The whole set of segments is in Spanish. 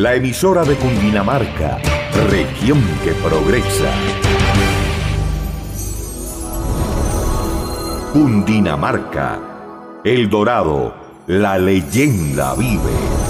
La emisora de Cundinamarca. Región que progresa. Cundinamarca. El Dorado. La leyenda vive.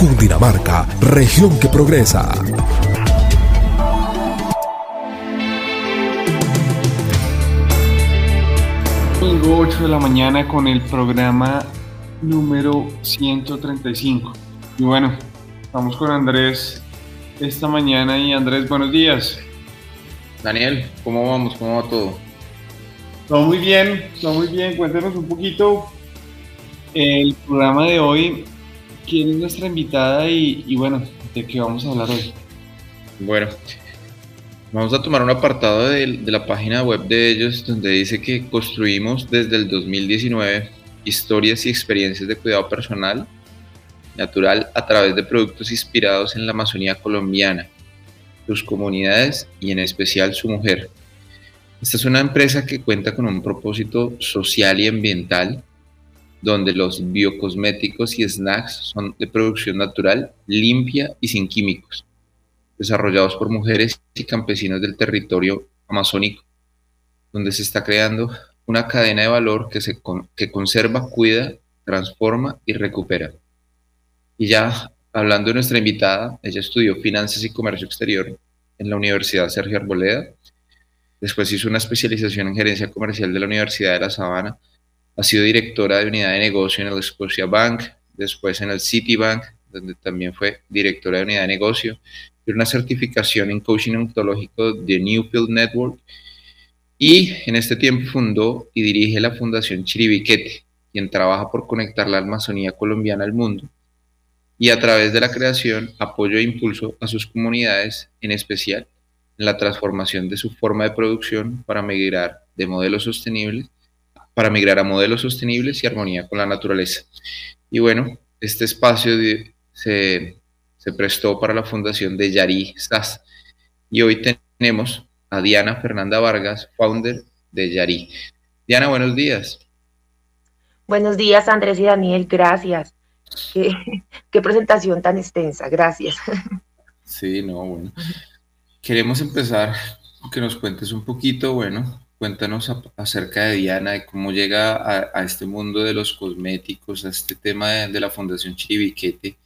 Cundinamarca, región que progresa. Domingo 8 de la mañana con el programa número 135. Y bueno, estamos con Andrés esta mañana y Andrés, buenos días. Daniel, ¿cómo vamos? ¿Cómo va todo? Todo muy bien, todo muy bien. Cuéntanos un poquito el programa de hoy quién es nuestra invitada y, bueno, de qué vamos a hablar hoy. Bueno, vamos a tomar un apartado de, la página web de ellos donde dice que construimos desde el 2019 historias y experiencias de cuidado personal natural a través de productos inspirados en la Amazonía colombiana, sus comunidades y en especial su mujer. Esta es una empresa que cuenta con un propósito social y ambiental donde los biocosméticos y snacks son de producción natural, limpia y sin químicos, desarrollados por mujeres y campesinos del territorio amazónico, donde se está creando una cadena de valor que, se que conserva, cuida, transforma y recupera. Y ya hablando de nuestra invitada, ella estudió Finanzas y Comercio Exterior en la Universidad Sergio Arboleda, después hizo una especialización en Gerencia Comercial de la Universidad de La Sabana, ha sido directora de unidad de negocio en el Scotia Bank, después en el Citibank, donde también fue directora de unidad de negocio, y una certificación en coaching ontológico de Newfield Network. Y en este tiempo fundó y dirige la Fundación Chiribiquete, quien trabaja por conectar la Amazonía colombiana al mundo y a través de la creación, apoyo e impulso a sus comunidades, en especial en la transformación de su forma de producción para migrar de modelos sostenibles para migrar a modelos sostenibles y armonía con la naturaleza. Y bueno, este espacio se, prestó para la fundación de Yari SAS. Y hoy tenemos a Diana Fernanda Vargas, founder de Yari. Diana, buenos días. Buenos días, Andrés y Daniel, gracias. Qué, qué, presentación tan extensa, gracias. Sí, no, bueno. Queremos empezar, que nos cuentes un poquito, bueno, Cuéntanos acerca de Diana, de cómo llega a, este mundo de los cosméticos, a este tema de, la Fundación Chiribiquete,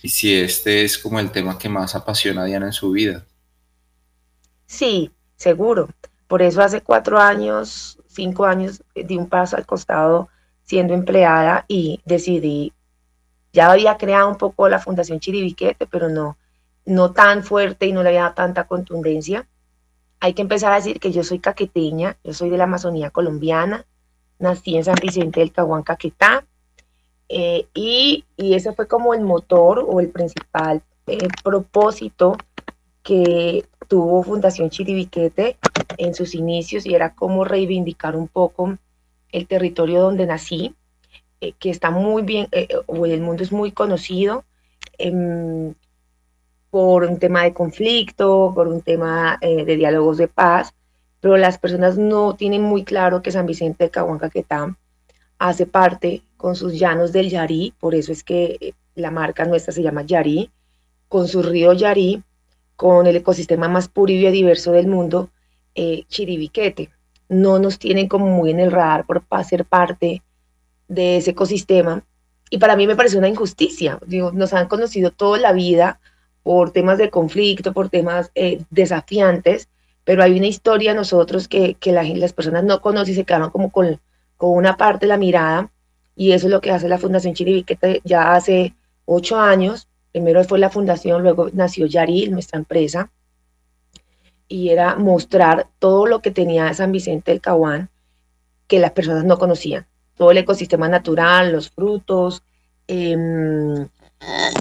y si este es como el tema que más apasiona a Diana en su vida. Sí, seguro. Por eso hace cuatro años, cinco años, di un paso al costado siendo empleada y decidí, ya había creado un poco la Fundación Chiribiquete, pero no, no tan fuerte y no le había dado tanta contundencia hay que empezar a decir que yo soy caqueteña, yo soy de la Amazonía colombiana, nací en San Vicente del Caguán, Caquetá, eh, y, ese fue como el motor o el principal eh, propósito que tuvo Fundación Chiribiquete en sus inicios y era como reivindicar un poco el territorio donde nací, eh, que está muy bien, o el mundo es muy conocido. Por un tema de conflicto, por un tema eh, de diálogos de paz, pero las personas no tienen muy claro que San Vicente de Cahuancaquetá hace parte con sus llanos del Yarí, por eso es que eh, la marca nuestra se llama Yarí, con su río Yarí, con el ecosistema más puro y biodiverso del mundo, eh, Chiribiquete. No nos tienen como muy en el radar por ser parte de ese ecosistema. Y para mí me parece una injusticia. Digo, nos han conocido toda la vida por temas de conflicto, por temas eh, desafiantes, pero hay una historia nosotros que, que las personas no conocen y se quedan como con, con una parte de la mirada. Y eso es lo que hace la Fundación Chiribiquete ya hace ocho años. Primero fue la fundación, luego nació Yaril, nuestra empresa. Y era mostrar todo lo que tenía San Vicente del Caguán que las personas no conocían. Todo el ecosistema natural, los frutos, em,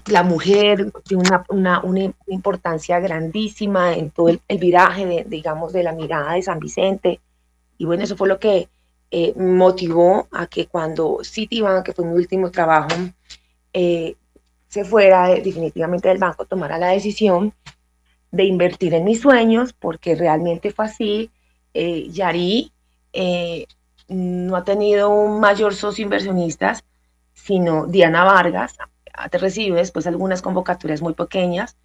la mujer tiene una, una, importancia grandísima en todo el, viraje, de, digamos, de la mirada de San Vicente. Y bueno, eso fue lo que eh, motivó a que cuando Citibank, que fue mi último trabajo, eh, se fuera definitivamente del banco, tomara la decisión de invertir en mis sueños, porque realmente fue así. Eh, Yari eh, no ha tenido un mayor socio inversionista, sino Diana Vargas. Te recibe después algunas convocatorias muy pequeñas,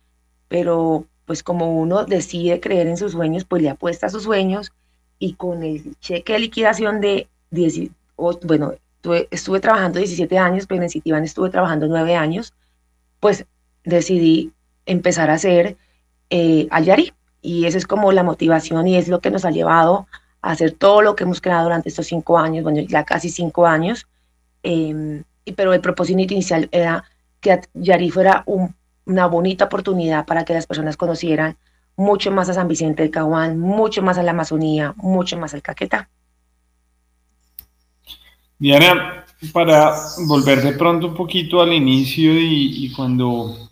pero pues como uno decide creer en sus sueños, pues le apuesta a sus sueños y con el cheque de liquidación de 10, bueno, estuve, trabajando 17 años, pero en Citibank estuve trabajando 9 años, pues decidí empezar a hacer eh, Ayari. Y esa es como la motivación y es lo que nos ha llevado hacer todo lo que hemos creado durante estos cinco años, bueno, ya casi cinco años, eh, pero el propósito inicial era que Yari fuera una bonita oportunidad para que las personas conocieran mucho más a San Vicente del Caguán, mucho más a la Amazonía, mucho más al Caquetá. Diana, para volver de pronto un poquito al inicio y, y cuando,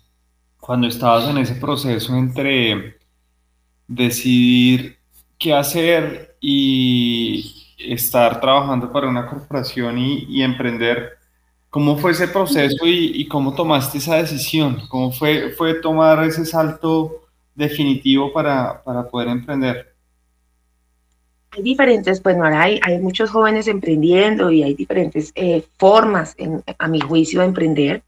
cuando estabas en ese proceso entre decidir qué hacer y estar trabajando para una corporación y, emprender. ¿Cómo fue ese proceso y, cómo tomaste esa decisión? ¿Cómo fue, fue tomar ese salto definitivo para, para poder emprender? Hay diferentes, pues no hay, hay muchos jóvenes emprendiendo y hay diferentes eh, formas, a mi juicio, de emprender.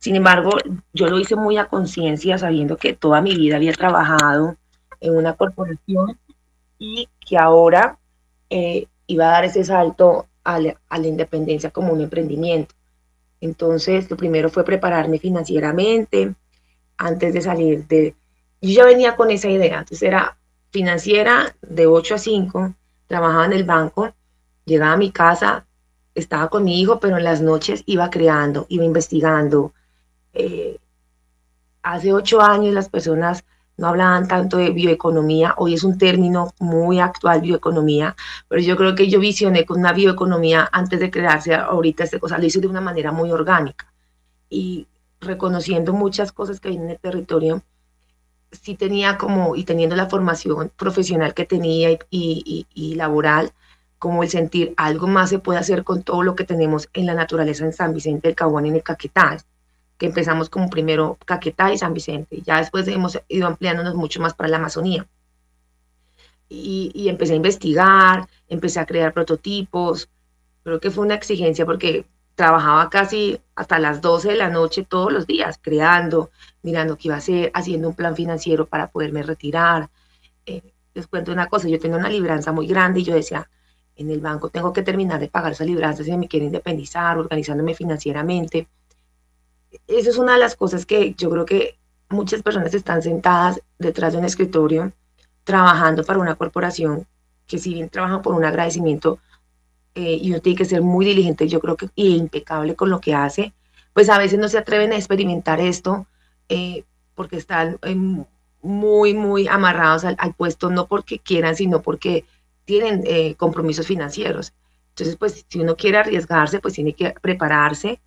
Sin embargo, yo lo hice muy a conciencia, sabiendo que toda mi vida había trabajado en una corporación y que ahora eh, iba a dar ese salto a la, independencia como un emprendimiento. Entonces, lo primero fue prepararme financieramente antes de salir de... Yo ya venía con esa idea, entonces era financiera de 8 a 5, trabajaba en el banco, llegaba a mi casa, estaba con mi hijo, pero en las noches iba creando, iba investigando. Eh, hace ocho años las personas no hablaban tanto de bioeconomía, hoy es un término muy actual, bioeconomía, pero yo creo que yo visioné con una bioeconomía antes de crearse ahorita esta cosa, lo hice de una manera muy orgánica. Y reconociendo muchas cosas que hay en el territorio, sí tenía como, y teniendo la formación profesional que tenía y, y, y laboral, como el sentir algo más se puede hacer con todo lo que tenemos en la naturaleza en San Vicente del Caguán, en el Caquetá que empezamos como primero Caquetá y San Vicente. Ya después hemos ido ampliándonos mucho más para la Amazonía. Y, empecé a investigar, empecé a crear prototipos. Creo que fue una exigencia porque trabajaba casi hasta las 12 de la noche todos los días, creando, mirando qué iba a hacer, haciendo un plan financiero para poderme retirar. Eh, les cuento una cosa, yo tenía una libranza muy grande y yo decía, en el banco tengo que terminar de pagar esa libranza si me quiero independizar, organizándome financieramente esa es una de las cosas que yo creo que muchas personas están sentadas detrás de un escritorio trabajando para una corporación que si bien trabajan por un agradecimiento eh, y uno tiene que ser muy diligente, yo creo que y impecable con lo que hace, pues a veces no se atreven a experimentar esto eh, porque están eh, muy, muy amarrados al, puesto, no porque quieran, sino porque tienen compromisos financieros. Entonces, pues si uno quiere arriesgarse, pues tiene que prepararse,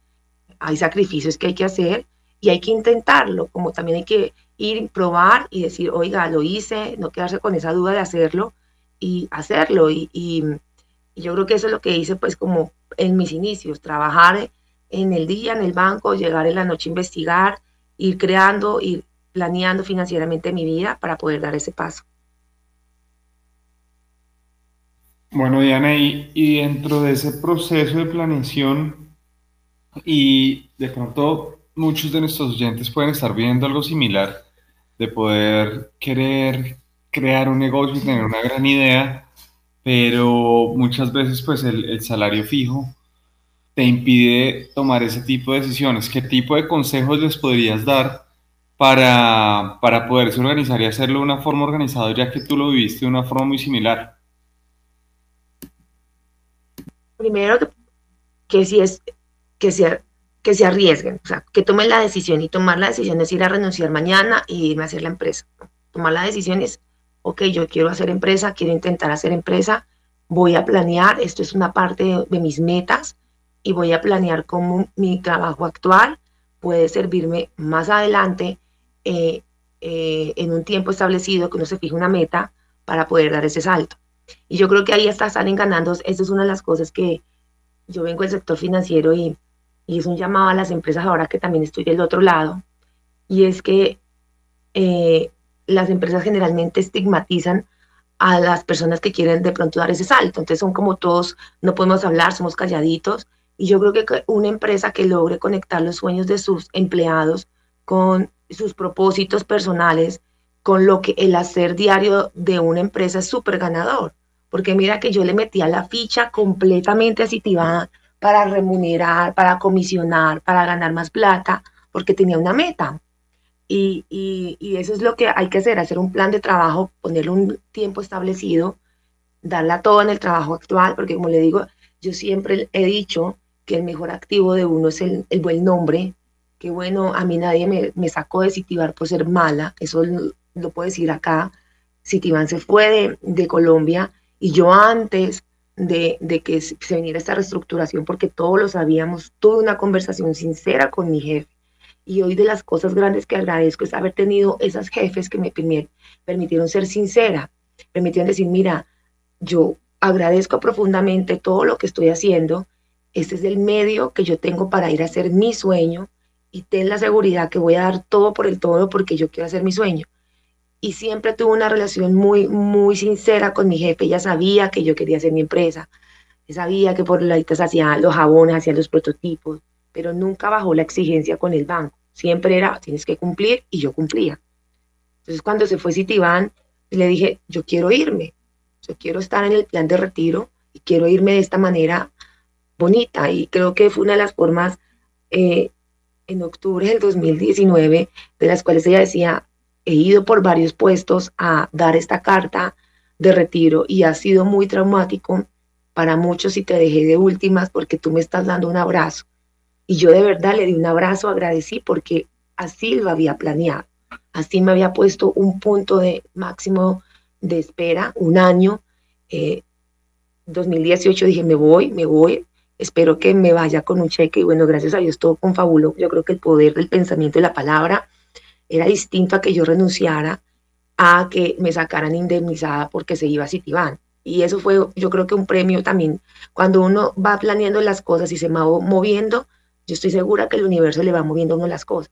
hay sacrificios que hay que hacer y hay que intentarlo, como también hay que ir, probar y decir, oiga, lo hice, no quedarse con esa duda de hacerlo y hacerlo. Y, yo creo que eso es lo que hice pues como en mis inicios, trabajar en el día, en el banco, llegar en la noche a investigar, ir creando, ir planeando financieramente mi vida para poder dar ese paso. Bueno, Diana, y, y dentro de ese proceso de planeación, y de pronto muchos de nuestros oyentes pueden estar viendo algo similar, de poder querer crear un negocio y tener una gran idea, pero muchas veces pues el, salario fijo te impide tomar ese tipo de decisiones. ¿Qué tipo de consejos les podrías dar para, para poderse organizar y hacerlo de una forma organizada, ya que tú lo viviste de una forma muy similar? Primero, que, si es que se, que se arriesguen, o sea, que tomen la decisión y tomar la decisión es ir a renunciar mañana y irme a hacer la empresa. Tomar la decisión es, ok, yo quiero hacer empresa, quiero intentar hacer empresa, voy a planear, esto es una parte de mis metas, y voy a planear cómo mi trabajo actual puede servirme más adelante eh, eh, en un tiempo establecido, que uno se fije una meta para poder dar ese salto. Y yo creo que ahí hasta salen ganando. Esa es una de las cosas que yo vengo del sector financiero y, y es un llamado a las empresas ahora que también estoy del otro lado. Y es que eh, las empresas generalmente estigmatizan a las personas que quieren de pronto dar ese salto. Entonces son como todos, no podemos hablar, somos calladitos y yo creo que una empresa que logre conectar los sueños de sus empleados con sus propósitos personales, con lo que el hacer diario de una empresa es súper ganador. Porque mira que yo le metía la ficha completamente a para remunerar, para comisionar, para ganar más plata, porque tenía una meta. Y, eso es lo que hay que hacer, hacer un plan de trabajo, ponerle un tiempo establecido, darla todo en el trabajo actual, porque como le digo, yo siempre he dicho que el mejor activo de uno es el, buen nombre, que bueno, a mí nadie me, me, sacó de Citibar por ser mala, eso lo, puedo decir acá, Citiban se fue de, Colombia y yo antes de, de, que se viniera esta reestructuración, porque todos lo sabíamos, tuve una conversación sincera con mi jefe. Y hoy de las cosas grandes que agradezco es haber tenido esas jefes que me permitieron ser sincera, permitieron decir, mira, yo agradezco profundamente todo lo que estoy haciendo, este es el medio que yo tengo para ir a hacer mi sueño y ten la seguridad que voy a dar todo por el todo porque yo quiero hacer mi sueño. Y siempre tuve una relación muy, muy sincera con mi jefe. Ella sabía que yo quería hacer mi empresa. Sabía que por la hacía los jabones, hacía los prototipos, pero nunca bajó la exigencia con el banco. Siempre era, tienes que cumplir y yo cumplía. Entonces cuando se fue Citibank, le dije, yo quiero irme, yo quiero estar en el plan de retiro y quiero irme de esta manera bonita y creo que fue una de las formas eh, en octubre del 2019 de las cuales ella decía, he ido por varios puestos a dar esta carta de retiro y ha sido muy traumático para muchos y te dejé de últimas porque tú me estás dando un abrazo. Y yo de verdad le di un abrazo, agradecí porque así lo había planeado. Así me había puesto un punto de máximo de espera, un año. Eh, 2018 dije, me voy, me voy, espero que me vaya con un cheque y bueno, gracias a Dios todo confabuló. Yo creo que el poder del pensamiento y la palabra era distinto a que yo renunciara a que me sacaran indemnizada porque se iba a Citibank. Y eso fue, yo creo que un premio también. Cuando uno va planeando las cosas y se va moviendo, yo estoy segura que el universo le va moviendo a uno las cosas.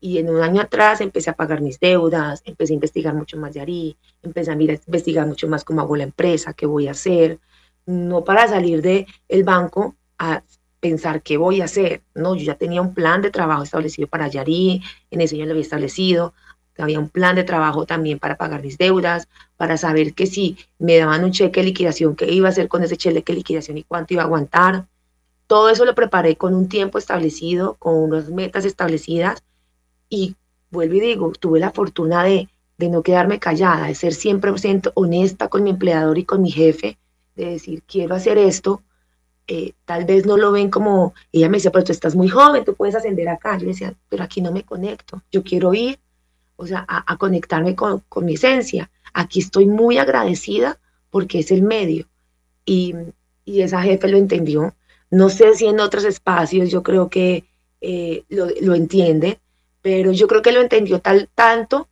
Y en un año atrás empecé a pagar mis deudas, empecé a investigar mucho más de Ari, empecé a investigar mucho más cómo hago la empresa, qué voy a hacer, no para salir del el banco a pensar qué voy a hacer, no, yo ya tenía un plan de trabajo establecido para Yari, en ese yo lo había establecido, había un plan de trabajo también para pagar mis deudas, para saber que si me daban un cheque de liquidación, qué iba a hacer con ese cheque de liquidación y cuánto iba a aguantar. Todo eso lo preparé con un tiempo establecido, con unas metas establecidas y vuelvo y digo, tuve la fortuna de, de no quedarme callada, de ser siempre honesta con mi empleador y con mi jefe, de decir, quiero hacer esto, eh, tal vez no lo ven como, ella me decía, pero tú estás muy joven, tú puedes ascender acá. Yo decía, pero aquí no me conecto, yo quiero ir, o sea, a, conectarme con, con, mi esencia. Aquí estoy muy agradecida porque es el medio. Y, y, esa jefe lo entendió. No sé si en otros espacios yo creo que eh, lo, lo entiende, pero yo creo que lo entendió tal, tanto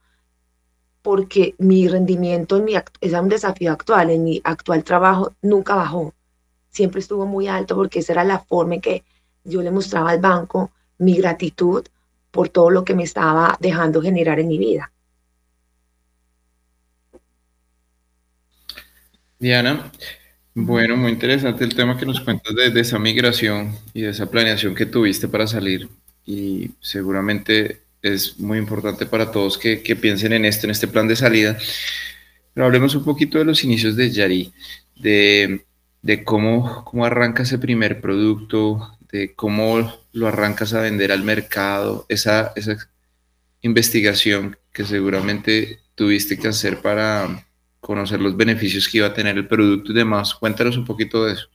porque mi rendimiento en mi, es un desafío actual, en mi actual trabajo nunca bajó, siempre estuvo muy alto porque esa era la forma en que yo le mostraba al banco mi gratitud por todo lo que me estaba dejando generar en mi vida. Diana, bueno, muy interesante el tema que nos cuentas de, de, esa migración y de esa planeación que tuviste para salir y seguramente es muy importante para todos que, piensen en esto, en este plan de salida. Pero hablemos un poquito de los inicios de Yari, de de cómo, cómo arranca ese primer producto, de cómo lo arrancas a vender al mercado, esa, esa investigación que seguramente tuviste que hacer para conocer los beneficios que iba a tener el producto y demás. Cuéntanos un poquito de eso.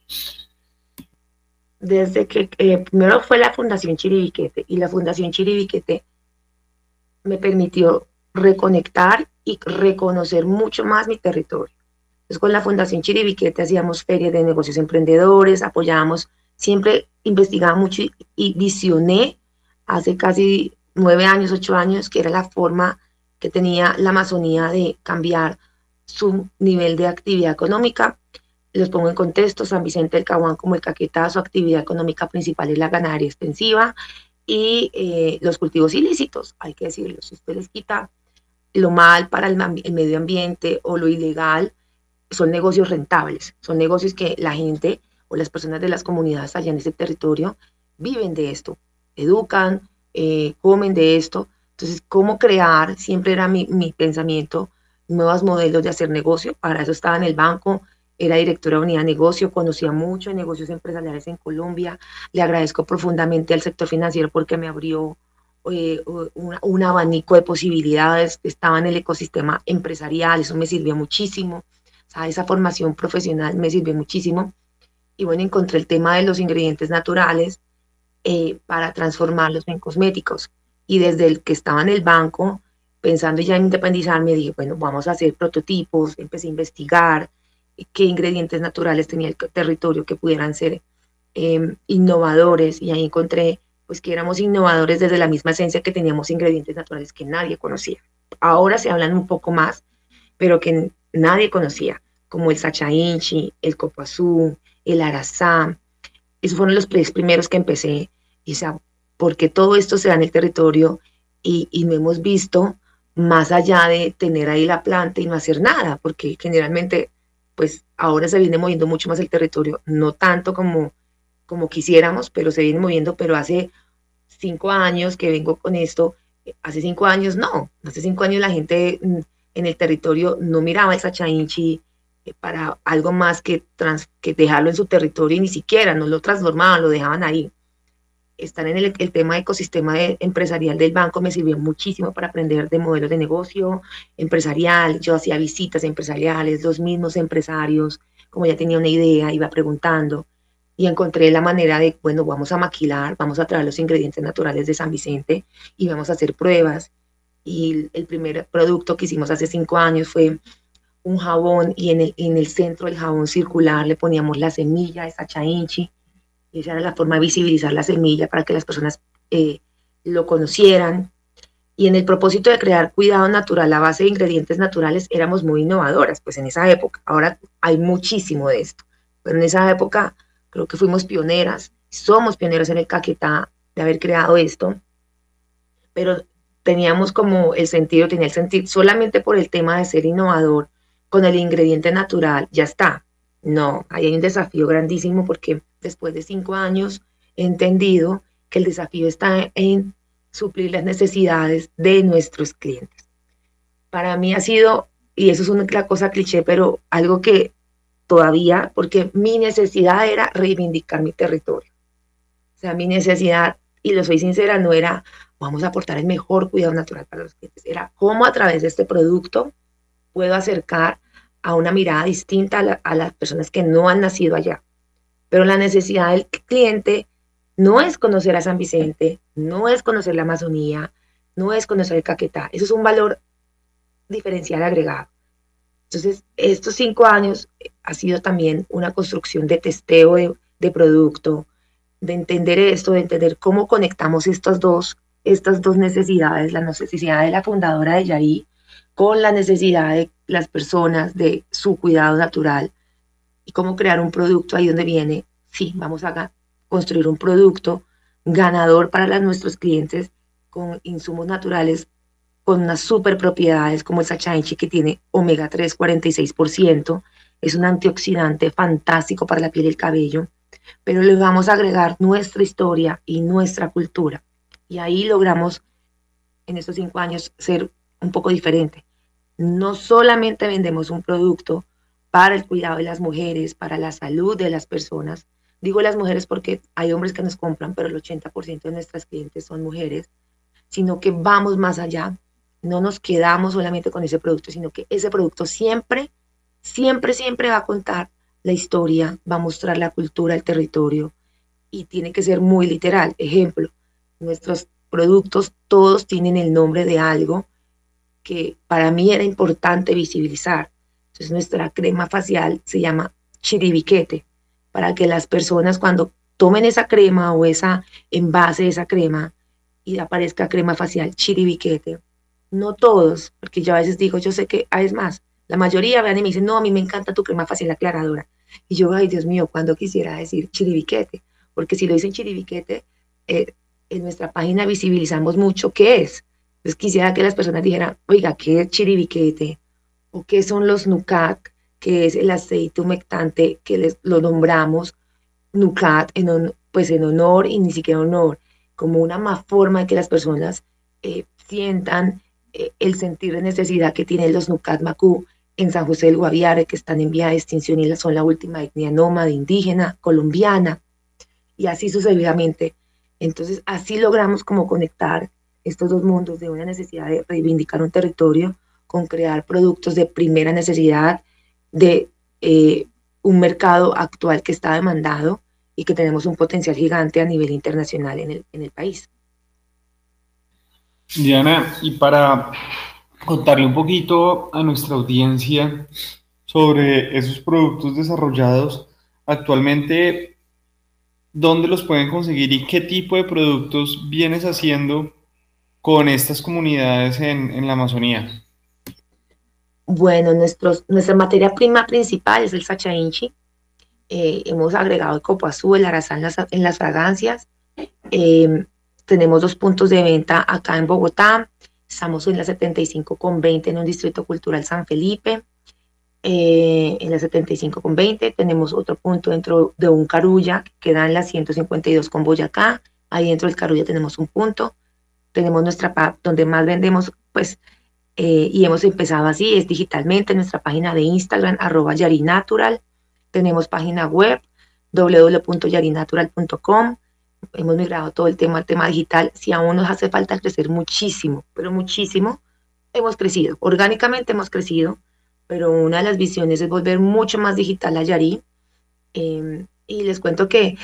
Desde que eh, primero fue la Fundación Chiribiquete y la Fundación Chiribiquete me permitió reconectar y reconocer mucho más mi territorio. Entonces, con la Fundación Chiribiquete hacíamos ferias de negocios emprendedores, apoyábamos, siempre investigaba mucho y, visioné hace casi nueve años, ocho años, que era la forma que tenía la Amazonía de cambiar su nivel de actividad económica. Les pongo en contexto, San Vicente del Caguán como el Caquetá, su actividad económica principal es la ganadería extensiva y eh, los cultivos ilícitos, hay que decirlo, si usted les quita lo mal para el medio ambiente o lo ilegal, son negocios rentables, son negocios que la gente o las personas de las comunidades allá en ese territorio viven de esto, educan, eh, comen de esto. Entonces, ¿cómo crear? Siempre era mi, mi, pensamiento, nuevos modelos de hacer negocio. Para eso estaba en el banco, era directora de unidad de negocio, conocía mucho negocios empresariales en Colombia. Le agradezco profundamente al sector financiero porque me abrió eh, un, un abanico de posibilidades. Estaba en el ecosistema empresarial, eso me sirvió muchísimo esa formación profesional me sirvió muchísimo. Y bueno, encontré el tema de los ingredientes naturales eh, para transformarlos en cosméticos. Y desde el que estaba en el banco, pensando ya en independizarme, dije, bueno, vamos a hacer prototipos, empecé a investigar qué ingredientes naturales tenía el territorio que pudieran ser em, innovadores y ahí encontré pues que éramos innovadores desde la misma esencia que teníamos ingredientes naturales que nadie conocía. Ahora se hablan un poco más, pero que nadie conocía, como el Sachainchi, el Copazú, el Arazá. Esos fueron los primeros que empecé. O porque todo esto se da en el territorio y, y no hemos visto más allá de tener ahí la planta y no hacer nada, porque generalmente, pues ahora se viene moviendo mucho más el territorio, no tanto como, como quisiéramos, pero se viene moviendo, pero hace cinco años que vengo con esto, hace cinco años no, hace cinco años la gente en el territorio no miraba esa chainchi eh, para algo más que, que dejarlo en su territorio y ni siquiera no lo transformaban, lo dejaban ahí. Estar en el, tema ecosistema empresarial del banco me sirvió muchísimo para aprender de modelos de negocio empresarial. Yo hacía visitas empresariales, los mismos empresarios, como ya tenía una idea, iba preguntando y encontré la manera de, bueno, vamos a maquilar, vamos a traer los ingredientes naturales de San Vicente y vamos a hacer pruebas y el primer producto que hicimos hace cinco años fue un jabón y en el, en el centro del jabón circular le poníamos la semilla, esa chainchi, y esa era la forma de visibilizar la semilla para que las personas eh, lo conocieran. Y en el propósito de crear cuidado natural a base de ingredientes naturales éramos muy innovadoras, pues en esa época. Ahora hay muchísimo de esto, pero en esa época creo que fuimos pioneras, somos pioneros en el Caquetá de haber creado esto, pero teníamos como el sentido, tenía el sentido solamente por el tema de ser innovador con el ingrediente natural, ya está. No, ahí hay un desafío grandísimo porque después de cinco años he entendido que el desafío está en suplir las necesidades de nuestros clientes. Para mí ha sido, y eso es una cosa cliché, pero algo que todavía, porque mi necesidad era reivindicar mi territorio. O sea, mi necesidad, y lo soy sincera, no era vamos a aportar el mejor cuidado natural para los clientes. Era cómo a través de este producto puedo acercar a una mirada distinta a, las personas que no han nacido allá. Pero la necesidad del cliente no es conocer a San Vicente, no es conocer la Amazonía, no es conocer el Caquetá. Eso es un valor diferencial agregado. Entonces, estos cinco años ha sido también una construcción de testeo de, producto, de entender esto, de entender cómo conectamos estos dos estas dos necesidades, la necesidad de la fundadora de Yaí con la necesidad de las personas de su cuidado natural y cómo crear un producto ahí donde viene, sí, vamos a construir un producto ganador para nuestros clientes con insumos naturales con unas super propiedades como el Sachainchi que tiene omega 3 46%, es un antioxidante fantástico para la piel y el cabello, pero le vamos a agregar nuestra historia y nuestra cultura. Y ahí logramos en estos cinco años ser un poco diferente. No solamente vendemos un producto para el cuidado de las mujeres, para la salud de las personas. Digo las mujeres porque hay hombres que nos compran, pero el 80% de nuestras clientes son mujeres, sino que vamos más allá. No nos quedamos solamente con ese producto, sino que ese producto siempre, siempre, siempre va a contar la historia, va a mostrar la cultura, el territorio y tiene que ser muy literal. Ejemplo, nuestros productos todos tienen el nombre de algo que para mí era importante visibilizar. Entonces nuestra crema facial se llama chiribiquete, para que las personas cuando tomen esa crema o esa envase de esa crema y aparezca crema facial chiribiquete, no todos, porque yo a veces digo, yo sé que, ah, es más, la mayoría vean y me dicen, no, a mí me encanta tu crema facial aclaradora. Y yo, ay, Dios mío, cuando quisiera decir chiribiquete, porque si lo dicen chiribiquete, eh, en nuestra página visibilizamos mucho qué es. Entonces quisiera que las personas dijeran, oiga, ¿qué es chiribiquete? ¿O qué son los nucat? que es el aceite humectante que les, lo nombramos nucat en, pues en honor y ni siquiera honor, como una más forma de que las personas eh, sientan eh, el sentir de necesidad que tienen los nucat macú en San José del Guaviare, que están en vía de extinción y son la última etnia nómada indígena colombiana, y así sucesivamente. Entonces, así logramos como conectar estos dos mundos de una necesidad de reivindicar un territorio con crear productos de primera necesidad de eh, un mercado actual que está demandado y que tenemos un potencial gigante a nivel internacional en el, en el país. Diana, y para contarle un poquito a nuestra audiencia sobre esos productos desarrollados, actualmente, ¿dónde los pueden conseguir y qué tipo de productos vienes haciendo con estas comunidades en, la Amazonía? Bueno, nuestra materia prima principal es el sacha Eh, hemos agregado el copo azul, el arazán en las, fragancias. Em, tenemos dos puntos de venta acá en Bogotá. Estamos en la 75 con 20 en un distrito cultural San Felipe. Eh, en la 75 con 20 tenemos otro punto dentro de un carulla que queda en la 152 con Boyacá. Ahí dentro del carulla tenemos un punto tenemos nuestra donde más vendemos, pues, eh, y hemos empezado así, es digitalmente, nuestra página de Instagram, arroba yarinatural, tenemos página web, www.yarinatural.com, hemos migrado todo el tema al tema digital, si aún nos hace falta crecer muchísimo, pero muchísimo, hemos crecido, orgánicamente hemos crecido, pero una de las visiones es volver mucho más digital a Yari, em, y les cuento que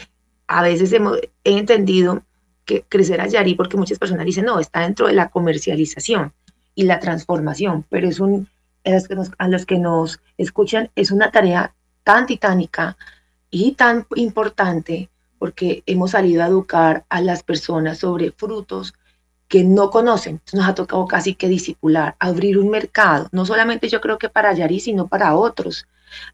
a veces hemos, he entendido que crecer a Yari, porque muchas personas dicen, no, está dentro de la comercialización y la transformación, pero es un, a los que nos escuchan, es una tarea tan titánica y tan importante porque hemos salido a educar a las personas sobre frutos que no conocen. nos ha tocado casi que disipular, abrir un mercado, no solamente yo creo que para Yari, sino para otros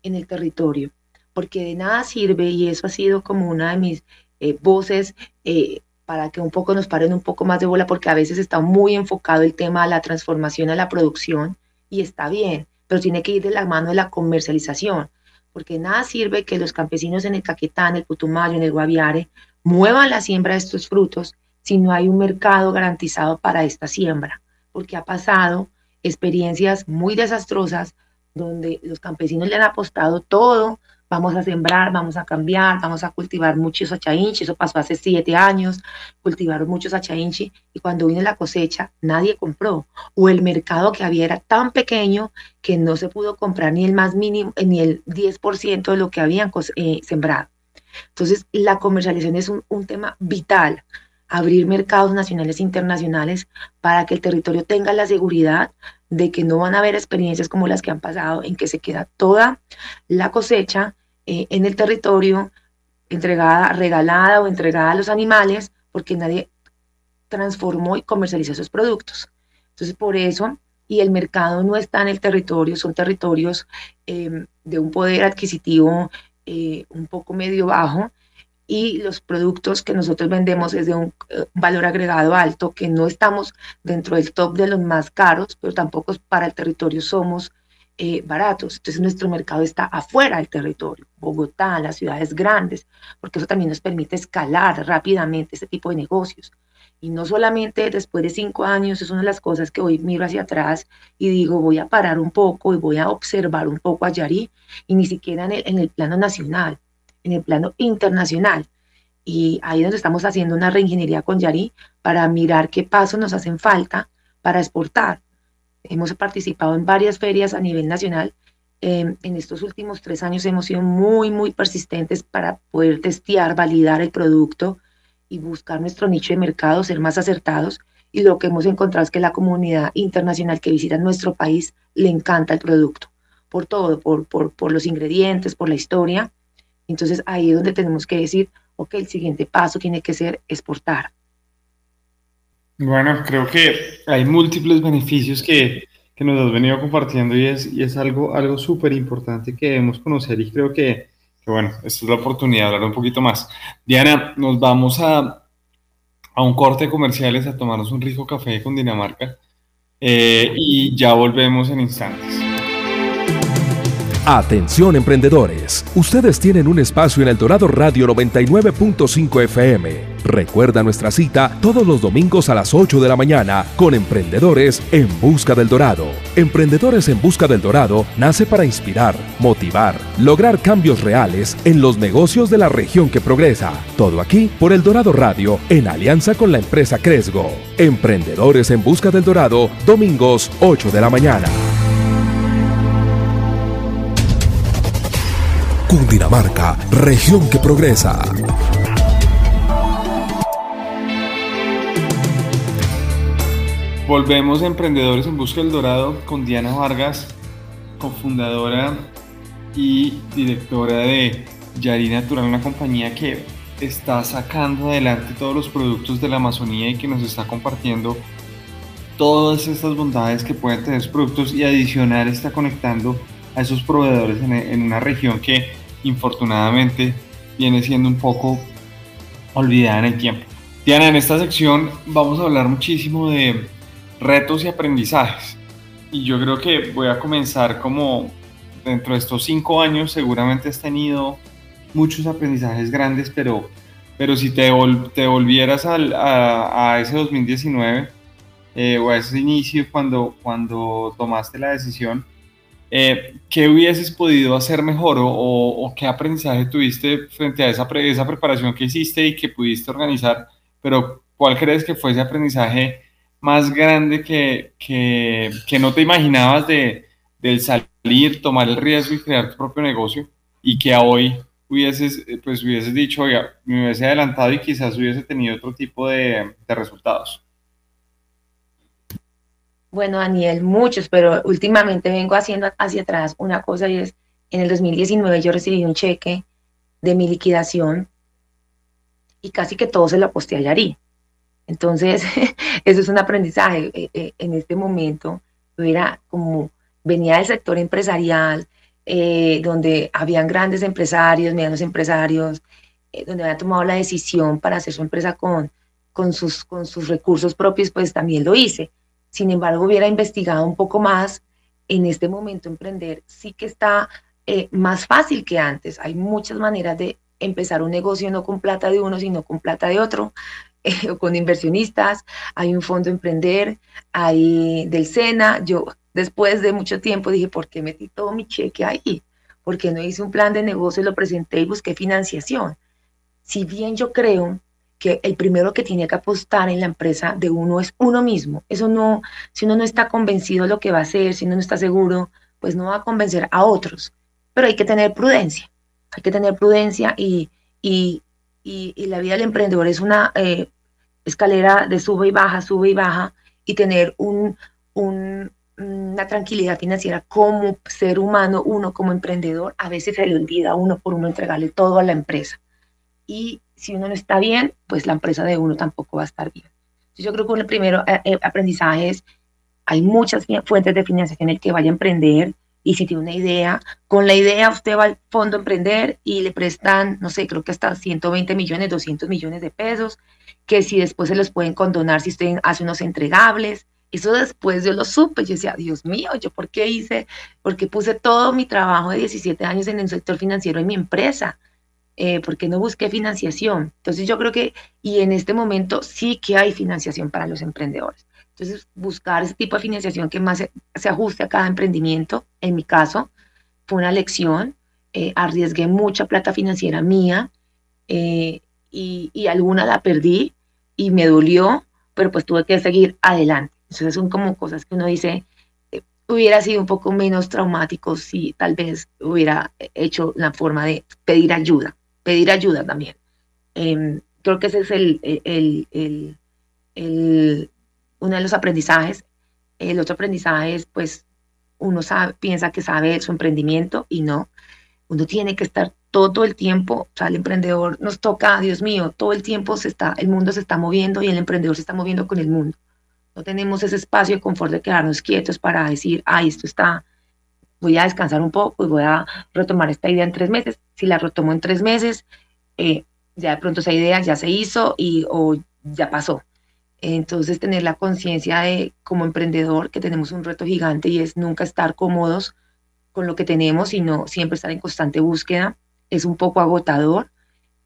en el territorio, porque de nada sirve, y eso ha sido como una de mis eh, voces eh, para que un poco nos paren un poco más de bola, porque a veces está muy enfocado el tema de la transformación a la producción y está bien, pero tiene que ir de la mano de la comercialización, porque nada sirve que los campesinos en el Caquetán, el Putumayo, en el Guaviare, muevan la siembra de estos frutos si no hay un mercado garantizado para esta siembra, porque ha pasado experiencias muy desastrosas donde los campesinos le han apostado todo vamos a sembrar, vamos a cambiar, vamos a cultivar muchos achainchi, eso pasó hace siete años, cultivaron muchos achainchi y cuando vino la cosecha nadie compró. O el mercado que había era tan pequeño que no se pudo comprar ni el más mínimo, ni el 10% de lo que habían eh, sembrado. Entonces la comercialización es un, un tema vital, abrir mercados nacionales e internacionales para que el territorio tenga la seguridad de que no van a haber experiencias como las que han pasado, en que se queda toda la cosecha eh, en el territorio, entregada, regalada o entregada a los animales, porque nadie transformó y comercializó esos productos. Entonces, por eso, y el mercado no está en el territorio, son territorios em, de un poder adquisitivo eh, un poco medio bajo, y los productos que nosotros vendemos es de un eh, valor agregado alto, que no estamos dentro del top de los más caros, pero tampoco para el territorio somos eh, baratos. Entonces nuestro mercado está afuera del territorio, Bogotá, las ciudades grandes, porque eso también nos permite escalar rápidamente este tipo de negocios. Y no solamente después de cinco años, es una de las cosas que hoy miro hacia atrás y digo, voy a parar un poco y voy a observar un poco a Yari, y ni siquiera en el, en el plano nacional, en el plano internacional. Y ahí es donde estamos haciendo una reingeniería con Yari para mirar qué pasos nos hacen falta para exportar. Hemos participado en varias ferias a nivel nacional. Em, en estos últimos tres años hemos sido muy, muy persistentes para poder testear, validar el producto y buscar nuestro nicho de mercado, ser más acertados. Y lo que hemos encontrado es que la comunidad internacional que visita nuestro país le encanta el producto, por todo, por, por, por los ingredientes, por la historia. Entonces ahí es donde tenemos que decir, ok, el siguiente paso tiene que ser exportar. Bueno, creo que hay múltiples beneficios que, que nos has venido compartiendo y es, y es algo, algo súper importante que debemos conocer y creo que, bueno, esta es la oportunidad de hablar un poquito más. Diana, nos vamos a, a un corte de comerciales a tomarnos un rico café con Dinamarca eh, y ya volvemos en instantes. Atención emprendedores, ustedes tienen un espacio en El Dorado Radio 99.5 FM. Recuerda nuestra cita todos los domingos a las 8 de la mañana con Emprendedores en Busca del Dorado. Emprendedores en Busca del Dorado nace para inspirar, motivar, lograr cambios reales en los negocios de la región que progresa. Todo aquí por El Dorado Radio en alianza con la empresa Cresgo. Emprendedores en Busca del Dorado, domingos 8 de la mañana. Cundinamarca, región que progresa. Volvemos a Emprendedores en Busca del Dorado con Diana Vargas, cofundadora y directora de Yari Natural, una compañía que está sacando adelante todos los productos de la Amazonía y que nos está compartiendo todas estas bondades que pueden tener productos y adicional está conectando a esos proveedores en una región que infortunadamente viene siendo un poco olvidada en el tiempo. Diana, en esta sección vamos a hablar muchísimo de retos y aprendizajes. Y yo creo que voy a comenzar como dentro de estos cinco años seguramente has tenido muchos aprendizajes grandes, pero, pero si te, te volvieras al, a, a, ese 2019 eh, o a ese inicio cuando, cuando tomaste la decisión, eh, ¿Qué hubieses podido hacer mejor o, qué aprendizaje tuviste frente a esa, esa preparación que hiciste y que pudiste organizar? Pero ¿cuál crees que fue ese aprendizaje más grande que, que, que no te imaginabas de, del salir, tomar el riesgo y crear tu propio negocio y que hoy hubieses, eh, pues hubieses dicho, oiga, me hubiese adelantado y quizás hubiese tenido otro tipo de, de resultados? Bueno, Daniel, muchos, pero últimamente vengo haciendo hacia atrás una cosa y es, en el 2019 yo recibí un cheque de mi liquidación y casi que todo se lo aposté a Yari. Entonces, eso es un aprendizaje. Eh, eh, en este momento, era como, venía del sector empresarial, eh, donde habían grandes empresarios, medianos empresarios, donde había tomado la decisión para hacer su empresa con, con, sus, con sus recursos propios, pues también lo hice sin embargo, hubiera investigado un poco más, en este momento emprender sí que está más fácil que antes. Hay muchas maneras de empezar un negocio no con plata de uno, sino con plata de otro, eh, con inversionistas. Hay un fondo emprender, hay del SENA. Yo después de mucho tiempo dije, ¿por qué metí todo mi cheque ahí? ¿Por qué no hice un plan de negocio, lo presenté y busqué financiación? Si bien yo creo que el primero que tiene que apostar en la empresa de uno es uno mismo. Eso no, si uno no está convencido de lo que va a hacer, si uno no está seguro, pues no va a convencer a otros. Pero hay que tener prudencia, hay que tener prudencia y, y, la vida del emprendedor es una eh, escalera de sube y baja, sube y baja, y tener un, un, una tranquilidad financiera como ser humano, uno como emprendedor, a veces se le olvida uno por uno entregarle todo a la empresa. Y si uno no está bien, pues la empresa de uno tampoco va a estar bien. Yo creo que el primero eh, eh, aprendizaje es, hay muchas fuentes de financiación en el que vaya a emprender y si tiene una idea, con la idea usted va al fondo a emprender y le prestan, no sé, creo que hasta 120 millones, 200 millones de pesos, que si después se los pueden condonar si usted hace unos entregables. Eso después yo lo supe, yo decía, Dios mío, ¿yo por qué hice? Porque puse todo mi trabajo de 17 años en el sector financiero en mi empresa Eh, ¿Por qué no busqué financiación? Entonces yo creo que, y en este momento sí que hay financiación para los emprendedores. Entonces buscar ese tipo de financiación que más se, ajuste a cada emprendimiento, en mi caso, fue una lección. Eh, arriesgué mucha plata financiera mía eh, y, y alguna la perdí y me dolió, pero pues tuve que seguir adelante. Entonces son como cosas que uno dice, hubiera sido un poco menos traumático si tal vez hubiera hecho la forma de pedir ayuda, pedir ayuda también. Em, creo que ese es el, el, el, uno de los aprendizajes. El otro aprendizaje es, pues, uno sabe, piensa que sabe su emprendimiento y no. Uno tiene que estar todo el tiempo, o sea, el emprendedor nos toca, Dios mío, todo el tiempo se está, el mundo se está moviendo y el emprendedor se está moviendo con el mundo. No tenemos ese espacio de confort de quedarnos quietos para decir, ay, esto está, voy a descansar un poco y voy a retomar esta idea en tres meses. Si la retomo en tres meses, eh, ya de pronto esa idea ya se hizo y o ya pasó. Entonces, tener la conciencia de, como emprendedor, que tenemos un reto gigante y es nunca estar cómodos con lo que tenemos, sino siempre estar en constante búsqueda. Es un poco agotador,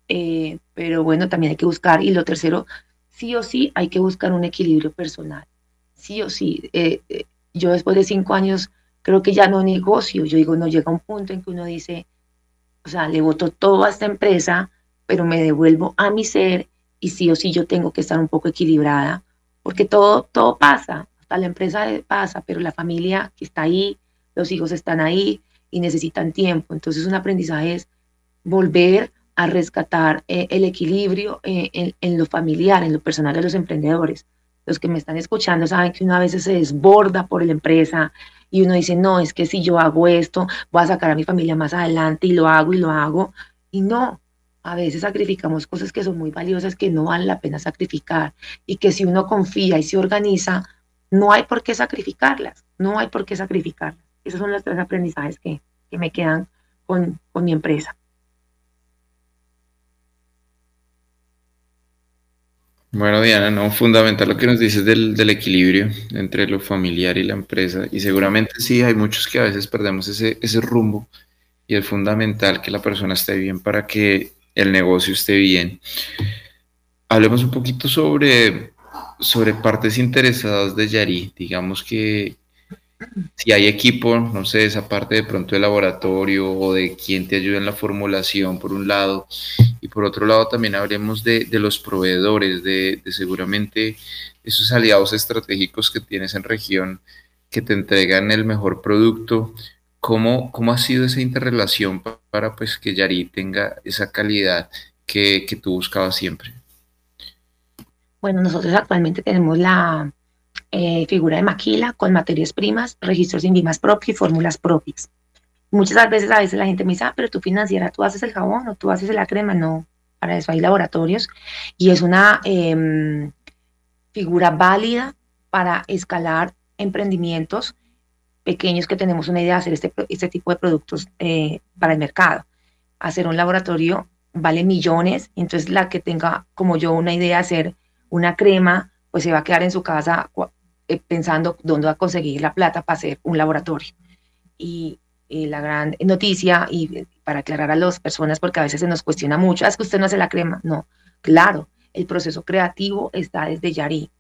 eh, pero bueno, también hay que buscar. Y lo tercero, sí o sí hay que buscar un equilibrio personal. Sí o sí. Eh, eh, yo después de cinco años creo que ya no negocio. Yo digo, no llega un punto en que uno dice, o sea, le voto todo a esta empresa, pero me devuelvo a mi ser y sí o sí yo tengo que estar un poco equilibrada, porque todo, todo pasa, hasta la empresa pasa, pero la familia que está ahí, los hijos están ahí y necesitan tiempo. Entonces un aprendizaje es volver a rescatar eh, el equilibrio eh, en, lo familiar, en lo personal de los emprendedores. Los que me están escuchando saben que uno a veces se desborda por la empresa y uno dice, no, es que si yo hago esto, voy a sacar a mi familia más adelante y lo hago y lo hago. Y no, a veces sacrificamos cosas que son muy valiosas que no vale la pena sacrificar y que si uno confía y se organiza, no hay por qué sacrificarlas, no hay por qué sacrificarlas. Esos son los tres aprendizajes que, que me quedan con, con mi empresa. Bueno, Diana, no, fundamental lo que nos dices del, del, equilibrio entre lo familiar y la empresa. Y seguramente sí, hay muchos que a veces perdemos ese, ese rumbo y es fundamental que la persona esté bien para que el negocio esté bien. Hablemos un poquito sobre, sobre partes interesadas de Yari. Digamos que si hay equipo, no sé, esa parte de pronto de laboratorio o de quien te ayuda en la formulación, por un lado, y por otro lado también hablemos de, los proveedores, de, seguramente esos aliados estratégicos que tienes en región que te entregan el mejor producto. ¿Cómo, cómo ha sido esa interrelación para, pues, que Yari tenga esa calidad que, que tú buscabas siempre? Bueno, nosotros actualmente tenemos la, eh, figura de maquila con materias primas, registros de INVIMAS propios y fórmulas propias. Muchas veces a veces la gente me dice, ah, pero tú financiera, tú haces el jabón o tú haces la crema. No, para eso hay laboratorios y es una em, figura válida para escalar emprendimientos pequeños que tenemos una idea de hacer este, este tipo de productos eh, para el mercado. Hacer un laboratorio vale millones, entonces la que tenga como yo una idea de hacer una crema, pues se va a quedar en su casa eh, pensando dónde va a conseguir la plata para hacer un laboratorio. Y, la gran noticia, y para aclarar a las personas, porque a veces se nos cuestiona mucho, ah, es que usted no hace la crema. No, claro, el proceso creativo está desde Yari.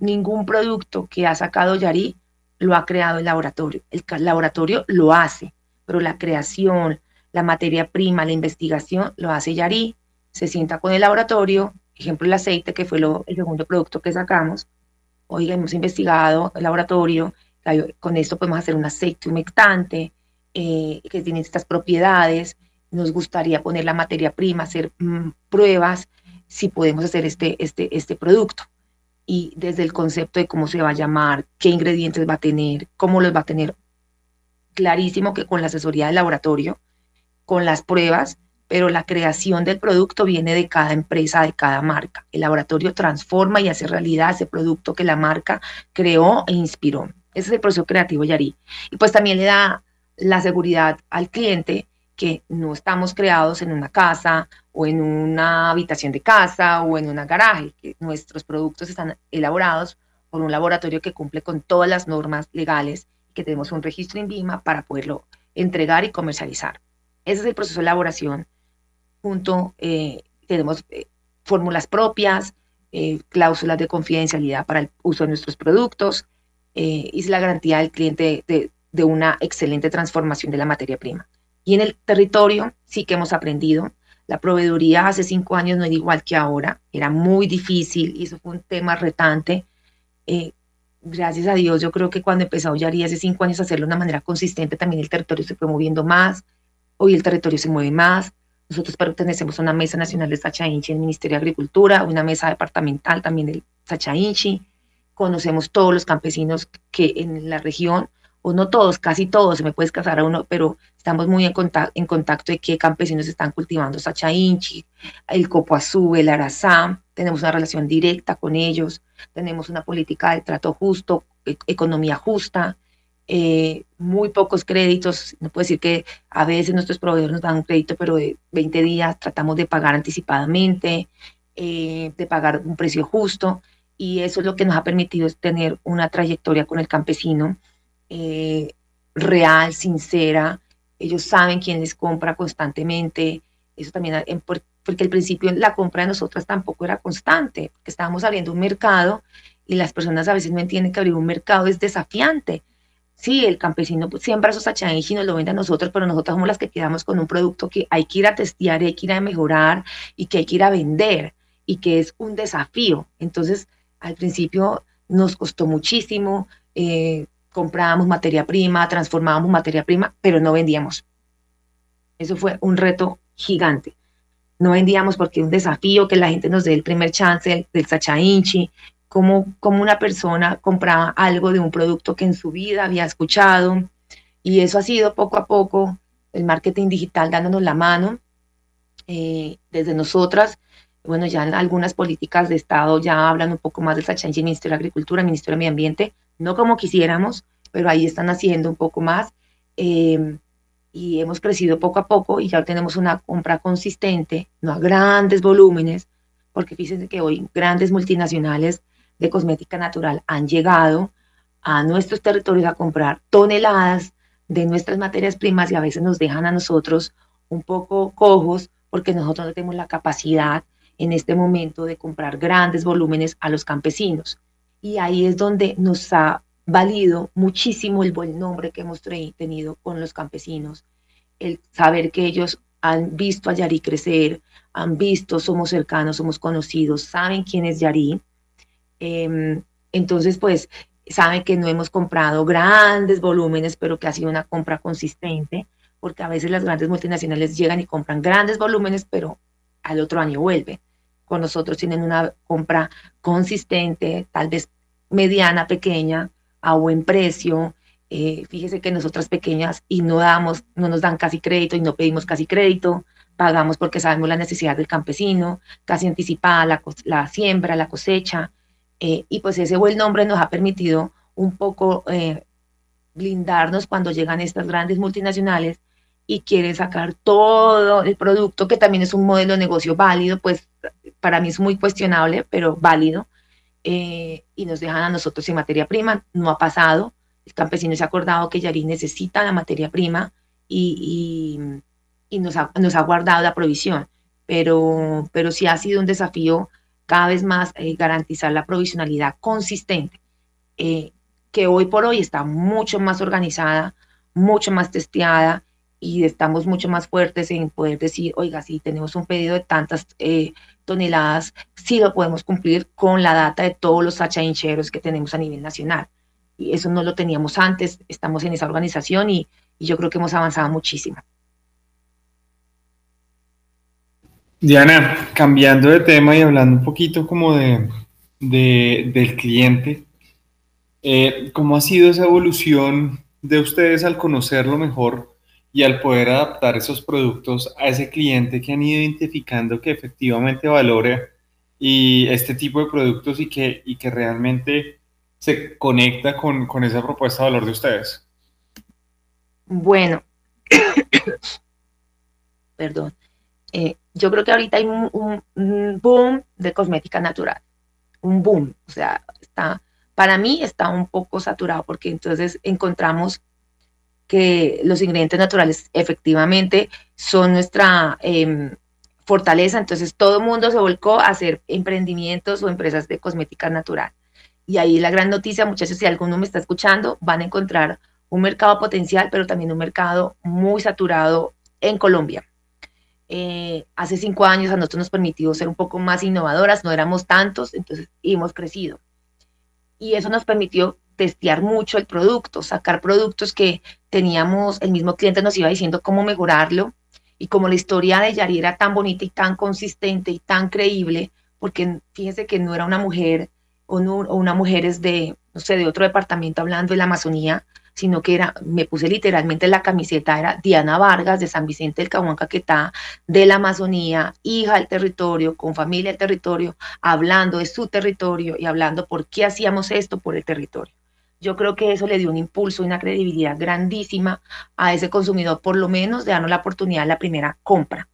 ningún producto que ha sacado Yari lo ha creado el laboratorio. El laboratorio lo hace, pero la creación, la materia prima, la investigación lo hace Yari. Se sienta con el laboratorio, ejemplo el aceite, que fue lo, el segundo producto que sacamos, oiga, hemos investigado el laboratorio, con esto podemos hacer un aceite humectante eh, que tiene estas propiedades, nos gustaría poner la materia prima, hacer mm, pruebas si podemos hacer este, este, este producto. Y desde el concepto de cómo se va a llamar, qué ingredientes va a tener, cómo los va a tener, clarísimo que con la asesoría del laboratorio, con las pruebas, pero la creación del producto viene de cada empresa, de cada marca. El laboratorio transforma y hace realidad ese producto que la marca creó e inspiró. Ese es el proceso creativo Yari. Y pues también le da la seguridad al cliente que no estamos creados en una casa o en una habitación de casa o en una garaje, nuestros productos están elaborados por un laboratorio que cumple con todas las normas legales, que tenemos un registro en VIMA para poderlo entregar y comercializar. Ese es el proceso de elaboración junto, eh, tenemos eh, fórmulas propias, cláusulas de confidencialidad para el uso de nuestros productos y es la garantía del cliente de, de una excelente transformación de la materia prima. Y en el territorio sí que hemos aprendido. La proveeduría hace cinco años no era igual que ahora, era muy difícil y eso fue un tema retante. Eh, gracias a Dios, yo creo que cuando empezó Yari hace cinco años a hacerlo de una manera consistente, también el territorio se fue moviendo más. Hoy el territorio se mueve más. Nosotros pertenecemos a una mesa nacional de Sacha Inchi en el Ministerio de Agricultura, una mesa departamental también del Sacha Inchi. Conocemos todos los campesinos que en la región o no todos, casi todos, se me puede casar a uno, pero estamos muy en contacto, en contacto de qué campesinos están cultivando sacha inchi, el copoazú, el arazá, tenemos una relación directa con ellos, tenemos una política de trato justo, e, economía justa, eh, muy pocos créditos, no puedo decir que a veces nuestros proveedores nos dan un crédito, pero de 20 días tratamos de pagar anticipadamente, eh, de pagar un precio justo, y eso es lo que nos ha permitido tener una trayectoria con el campesino eh, real, sincera. Ellos saben quién les compra constantemente. Eso también, porque al principio la compra de nosotras tampoco era constante, porque estábamos abriendo un mercado y las personas a veces no entienden que abrir un mercado es desafiante. Sí, el campesino siembra esos y nos lo vende a nosotros, pero nosotros somos las que quedamos con un producto que hay que ir a testear, hay que ir a mejorar y que hay que ir a vender y que es un desafío. Entonces, al principio nos costó muchísimo, eh, comprábamos materia prima, transformábamos materia prima, pero no vendíamos. Eso fue un reto gigante. No vendíamos porque un desafío que la gente nos dé el primer chance del Sacha Inchi, como, como una persona compraba algo de un producto que en su vida había escuchado. Y eso ha sido poco a poco el marketing digital dándonos la mano. Eh, desde nosotras, bueno, ya en algunas políticas de Estado ya hablan un poco más del Sacha Inchi, Ministerio de Agricultura, Ministerio de Medio Ambiente, no como quisiéramos, pero ahí están haciendo un poco más. Eh, y hemos crecido poco a poco y ya tenemos una compra consistente, no a grandes volúmenes, porque fíjense que hoy grandes multinacionales de cosmética natural han llegado a nuestros territorios a comprar toneladas de nuestras materias primas y a veces nos dejan a nosotros un poco cojos porque nosotros no tenemos la capacidad en este momento de comprar grandes volúmenes a los campesinos. Y ahí es donde nos ha valido muchísimo el buen nombre que hemos tenido con los campesinos, el saber que ellos han visto a Yari crecer, han visto, somos cercanos, somos conocidos, saben quién es Yari. Em, entonces, pues, saben que no hemos comprado grandes volúmenes, pero que ha sido una compra consistente, porque a veces las grandes multinacionales llegan y compran grandes volúmenes, pero al otro año vuelven. Con nosotros tienen una compra consistente, tal vez mediana, pequeña, a buen precio. Eh, fíjese que nosotras pequeñas y no damos, no nos dan casi crédito y no pedimos casi crédito, pagamos porque sabemos la necesidad del campesino, casi anticipada la, siembra, la cosecha, eh, y pues ese buen nombre nos ha permitido un poco eh, blindarnos cuando llegan estas grandes multinacionales y quieren sacar todo el producto, que también es un modelo de negocio válido, pues para mí es muy cuestionable, pero válido, eh, y nos dejan a nosotros sin materia prima. No ha pasado. El campesino se ha acordado que Yari necesita la materia prima y, y, nos, ha, nos, ha, guardado la provisión. Pero, pero sí ha sido un desafío cada vez más eh, garantizar la provisionalidad consistente, eh, que hoy por hoy está mucho más organizada, mucho más testeada y estamos mucho más fuertes en poder decir, oiga, si tenemos un pedido de tantas toneladas, sí lo podemos cumplir con la data de todos los hincheros que tenemos a nivel nacional. Y eso no lo teníamos antes, estamos en esa organización y, yo creo que hemos avanzado muchísimo. Diana, cambiando de tema y hablando un poquito como de, del cliente, eh, ¿cómo ha sido esa evolución de ustedes al conocerlo mejor y al poder adaptar esos productos a ese cliente que han ido identificando que efectivamente valore y este tipo de productos y que, y que realmente se conecta con, con esa propuesta de valor de ustedes? Bueno, perdón. Eh, yo creo que ahorita hay un, boom de cosmética natural, un boom, o sea, está, para mí está un poco saturado porque entonces encontramos que los ingredientes naturales efectivamente son nuestra em, fortaleza, entonces todo el mundo se volcó a hacer emprendimientos o empresas de cosmética natural. Y ahí la gran noticia, muchachos, si alguno me está escuchando, van a encontrar un mercado potencial, pero también un mercado muy saturado en Colombia. Eh, hace cinco años a nosotros nos permitió ser un poco más innovadoras, no éramos tantos, entonces hemos crecido. Y eso nos permitió testear mucho el producto, sacar productos que teníamos, el mismo cliente nos iba diciendo cómo mejorarlo. Y como la historia de Yari era tan bonita y tan consistente y tan creíble, porque fíjense que no era una mujer o, o una mujer es de, no sé, de otro departamento hablando de la Amazonía, sino que era, me puse literalmente la camiseta, era Diana Vargas de San Vicente del Caguán Caquetá, de la Amazonía, hija del territorio, con familia del territorio, hablando de su territorio y hablando por qué hacíamos esto por el territorio. Yo creo que eso le dio un impulso y una credibilidad grandísima a ese consumidor, por lo menos de darnos la oportunidad de la primera compra.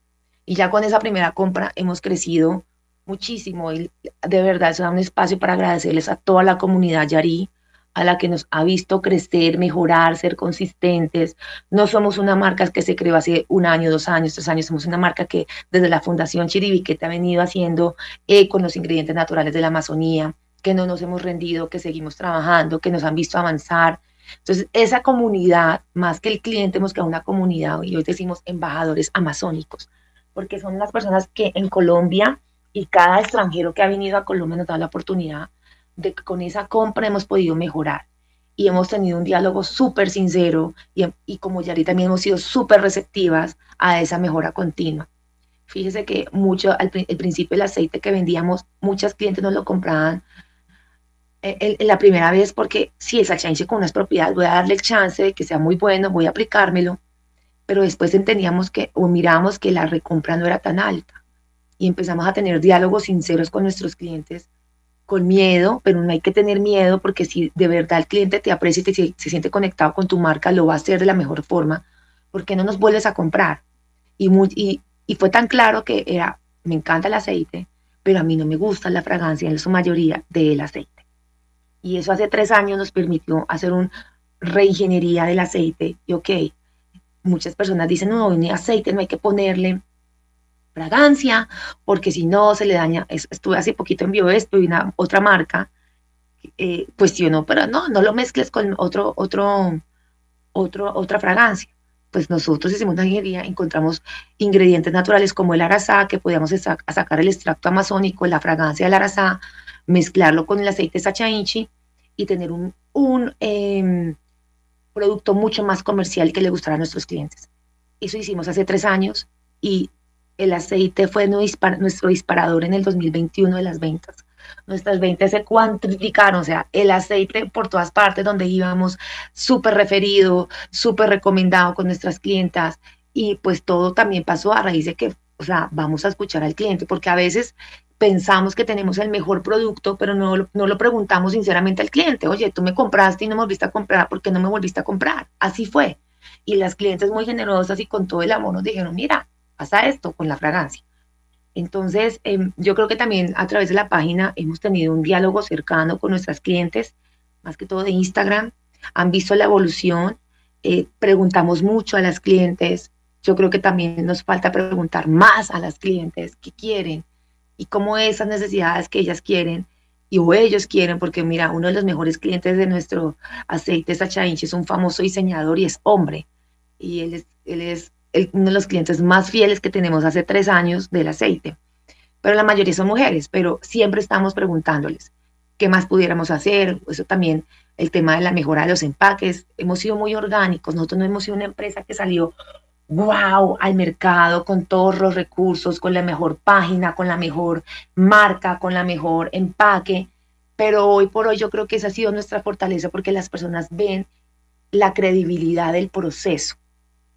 Y ya con esa primera compra hemos crecido muchísimo y de verdad eso da un espacio para agradecerles a toda la comunidad Yarí, a la que nos ha visto crecer, mejorar, ser consistentes. No somos una marca que se creó hace un año, dos años, tres años, somos una marca que desde la Fundación Chiribiquete ha venido haciendo con los ingredientes naturales de la Amazonía, que no nos hemos rendido, que seguimos trabajando, que nos han visto avanzar. Entonces, esa comunidad, más que el cliente, hemos creado una comunidad y hoy decimos embajadores amazónicos, porque son las personas que en Colombia y cada extranjero que ha venido a Colombia nos da la oportunidad de que con esa compra hemos podido mejorar y hemos tenido un diálogo súper sincero y, y, como Yari también hemos sido súper receptivas a esa mejora continua. Fíjese que mucho al, principio el aceite que vendíamos, muchas clientes nos lo compraban en, la primera vez porque si es chance con unas propiedades, voy a darle el chance de que sea muy bueno, voy a aplicármelo, pero después entendíamos que o miramos que la recompra no era tan alta y empezamos a tener diálogos sinceros con nuestros clientes con miedo, pero no hay que tener miedo porque si de verdad el cliente te aprecia y se, siente conectado con tu marca, lo va a hacer de la mejor forma, porque no nos vuelves a comprar. Y fue tan claro que era, me encanta el aceite, pero a mí no me gusta la fragancia en su mayoría del aceite. Y eso hace tres años nos permitió hacer un reingeniería del aceite. Y ok, muchas personas dicen, no, ni aceite no hay que ponerle fragancia, porque si no se le daña, estuve hace poquito en esto y una otra marca eh, cuestionó, pero no, no lo mezcles con otro, otro, otro, otra fragancia. Pues nosotros hicimos una ingeniería, encontramos ingredientes naturales como el arazá, que podíamos sacar el extracto amazónico, la fragancia del arazá, mezclarlo con el aceite sachainchi y tener un, un em, producto mucho más comercial que le gustara a nuestros clientes. Eso hicimos hace tres años y el aceite fue nuestro disparador en el 2021 de las ventas. Nuestras ventas se cuantificaron, o sea, el aceite por todas partes donde íbamos, súper referido, súper recomendado con nuestras clientas. Y pues todo también pasó a raíz de que, o sea, vamos a escuchar al cliente, porque a veces pensamos que tenemos el mejor producto, pero no, no lo preguntamos sinceramente al cliente. Oye, tú me compraste y no me volviste a comprar, ¿por qué no me volviste a comprar? Así fue. Y las clientes muy generosas y con todo el amor nos dijeron, mira, pasa esto con la fragancia. Entonces, em, yo creo que también a través de la página hemos tenido un diálogo cercano con nuestras clientes, más que todo de Instagram. Han visto la evolución, eh, preguntamos mucho a las clientes. Yo creo que también nos falta preguntar más a las clientes qué quieren y cómo esas necesidades que ellas quieren y o ellos quieren, porque mira, uno de los mejores clientes de nuestro aceite Sacha es un famoso diseñador y es hombre. Y él es, él es uno de los clientes más fieles que tenemos hace tres años del aceite. Pero la mayoría son mujeres, pero siempre estamos preguntándoles qué más pudiéramos hacer. Eso también, el tema de la mejora de los empaques. Hemos sido muy orgánicos. Nosotros no hemos sido una empresa que salió wow al mercado con todos los recursos, con la mejor página, con la mejor marca, con la mejor empaque. Pero hoy por hoy yo creo que esa ha sido nuestra fortaleza porque las personas ven la credibilidad del proceso.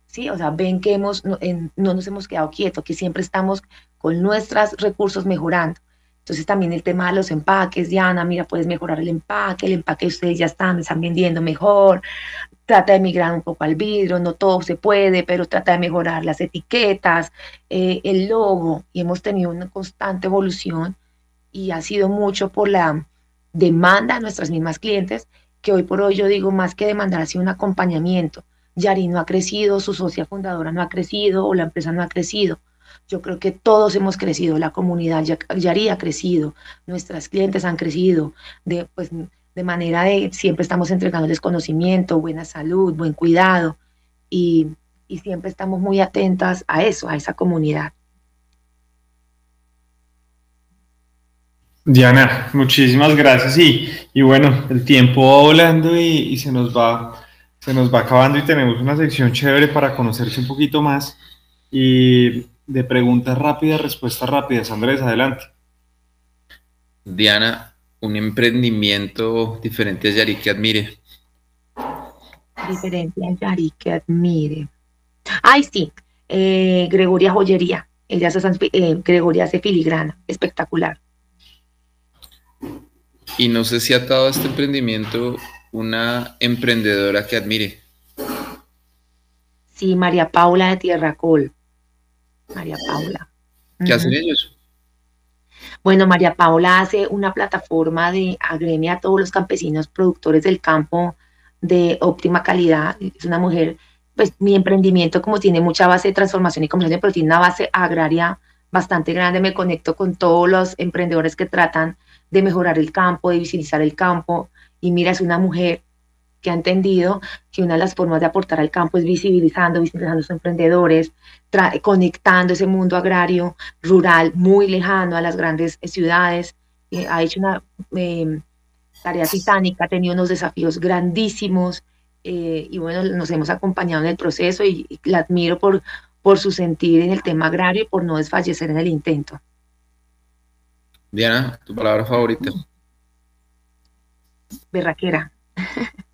¿sí? O sea, ven que hemos, no, nos hemos quedado quietos, que siempre estamos con nuestros recursos mejorando. Entonces también el tema de los empaques, Diana, mira, puedes mejorar el empaque, el empaque ustedes ya están, están vendiendo mejor, trata de migrar un poco al vidrio, no todo se puede, pero trata de mejorar las etiquetas, eh, el logo, y hemos tenido una constante evolución y ha sido mucho por la demanda de nuestras mismas clientes, que hoy por hoy yo digo más que demandar, ha sido un acompañamiento. Yari no ha crecido, su socia fundadora no ha crecido o la empresa no ha crecido, yo creo que todos hemos crecido, la comunidad ya, ya ha crecido, nuestras clientes han crecido, de, pues, de manera de siempre estamos entregándoles conocimiento, buena salud, buen cuidado y, y siempre estamos muy atentas a eso, a esa comunidad. Diana, muchísimas gracias y, y bueno, el tiempo va volando y, y, se, nos va, se nos va acabando y tenemos una sección chévere para conocerse un poquito más y de preguntas rápidas, respuestas rápidas. Andrés, adelante. Diana, un emprendimiento diferente a Yari que admire. Diferente a Yari que admire. Ay, sí, eh, Gregoria Joyería. Ella hace, eh, Gregoria hace filigrana, espectacular. Y no sé si ha atado a este emprendimiento una emprendedora que admire. Sí, María Paula de Tierra Col. María Paula. ¿Qué hacen ellos? Bueno, María Paula hace una plataforma de agremia a todos los campesinos productores del campo de óptima calidad. Es una mujer, pues mi emprendimiento como tiene mucha base de transformación y comercio, pero tiene una base agraria bastante grande. Me conecto con todos los emprendedores que tratan de mejorar el campo, de visibilizar el campo. Y mira, es una mujer que ha entendido que una de las formas de aportar al campo es visibilizando, visibilizando a los emprendedores, conectando ese mundo agrario, rural, muy lejano a las grandes ciudades. Eh, ha hecho una em, tarea titánica, ha tenido unos desafíos grandísimos eh, y bueno, nos hemos acompañado en el proceso y, y la admiro por, por su sentir en el tema agrario y por no desfallecer en el intento. Diana, tu palabra favorita. Berraquera.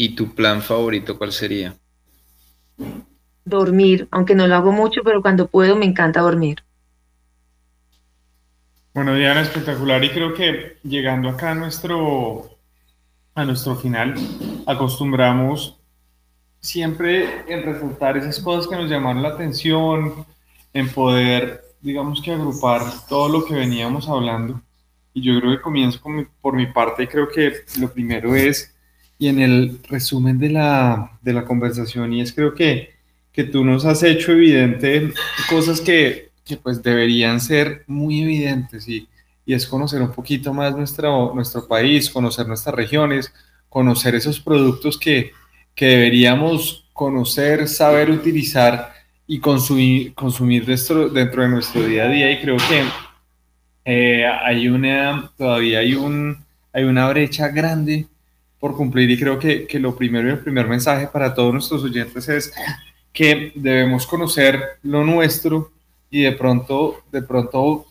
¿Y tu plan favorito cuál sería? Dormir, aunque no lo hago mucho, pero cuando puedo me encanta dormir. Bueno, Diana, espectacular. Y creo que llegando acá a nuestro, a nuestro final, acostumbramos siempre en resaltar esas cosas que nos llamaron la atención, en poder digamos que agrupar todo lo que veníamos hablando. Y yo creo que comienzo por mi parte y creo que lo primero es, y en el resumen de la, de la conversación, y es creo que, que tú nos has hecho evidente cosas que, que pues deberían ser muy evidentes y, y es conocer un poquito más nuestro, nuestro país, conocer nuestras regiones, conocer esos productos que, que deberíamos conocer, saber utilizar y consumir, consumir dentro, dentro de nuestro día a día. Y creo que eh, hay una, todavía hay, un, hay una brecha grande por cumplir y creo que, que lo primero y el primer mensaje para todos nuestros oyentes es que debemos conocer lo nuestro y de pronto, de pronto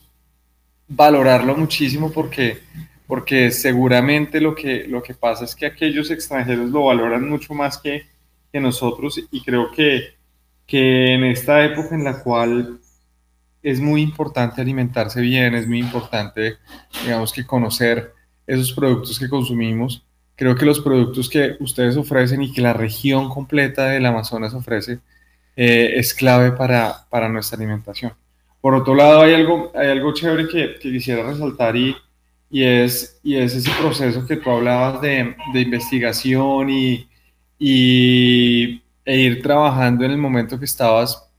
valorarlo muchísimo porque, porque seguramente lo que, lo que pasa es que aquellos extranjeros lo valoran mucho más que, que nosotros y creo que que en esta época en la cual es muy importante alimentarse bien, es muy importante, digamos, que conocer esos productos que consumimos. Creo que los productos que ustedes ofrecen y que la región completa del Amazonas ofrece eh, es clave para, para, nuestra alimentación. Por otro lado, hay algo, hay algo chévere que, quisiera resaltar y, y, es, y es ese proceso que tú hablabas de, de investigación y, y e ir trabajando en el momento que estabas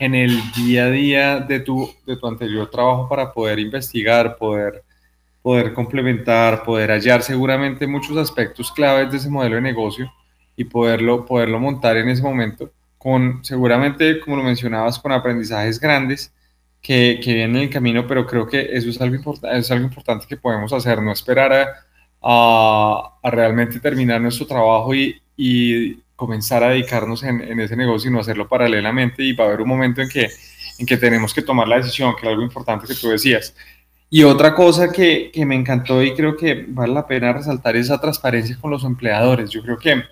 en el día a día de tu, de tu anterior trabajo para poder investigar, poder, poder complementar, poder hallar seguramente muchos aspectos claves de ese modelo de negocio y poderlo, poderlo montar en ese momento con seguramente, como lo mencionabas, con aprendizajes grandes que, que vienen en el camino, pero creo que eso es algo, importante es algo importante que podemos hacer, no esperar a, a, a realmente terminar nuestro trabajo y, y comenzar a dedicarnos en, en, ese negocio y no hacerlo paralelamente y va a haber un momento en que, en que tenemos que tomar la decisión, que es algo importante que tú decías. Y otra cosa que, que, me encantó y creo que vale la pena resaltar es esa transparencia con los empleadores. Yo creo que,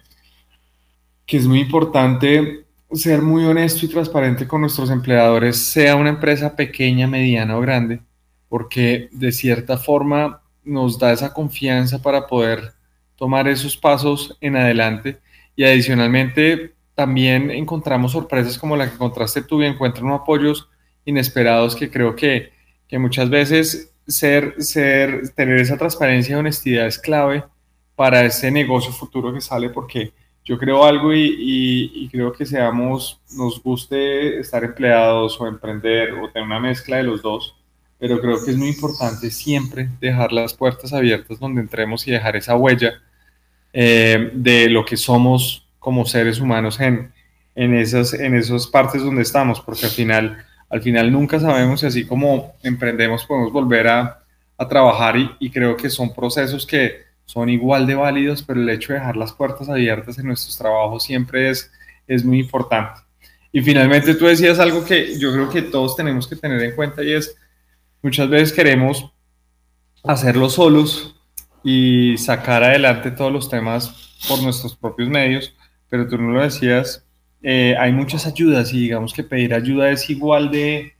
que es muy importante ser muy honesto y transparente con nuestros empleadores, sea una empresa pequeña, mediana o grande, porque de cierta forma nos da esa confianza para poder tomar esos pasos en adelante y adicionalmente también encontramos sorpresas como la que encontraste tú y encuentran apoyos inesperados que creo que, que muchas veces ser, ser, tener esa transparencia y honestidad es clave para ese negocio futuro que sale porque yo creo algo y, creo que seamos, nos guste estar empleados o emprender o tener una mezcla de los dos, pero creo que es muy importante siempre dejar las puertas abiertas donde entremos y dejar esa huella eh, de lo que somos como seres humanos en, en, esas, en esas partes donde estamos, porque al final, al final nunca sabemos si así como emprendemos podemos volver a, trabajar y, y creo que son procesos que son igual de válidos, pero el hecho de dejar las puertas abiertas en nuestros trabajos siempre es, es muy importante. Y finalmente tú decías algo que yo creo que todos tenemos que tener en cuenta y es, muchas veces queremos hacerlo solos y sacar adelante todos los temas por nuestros propios medios, pero tú no lo decías, eh, hay muchas ayudas y digamos que pedir ayuda es igual de,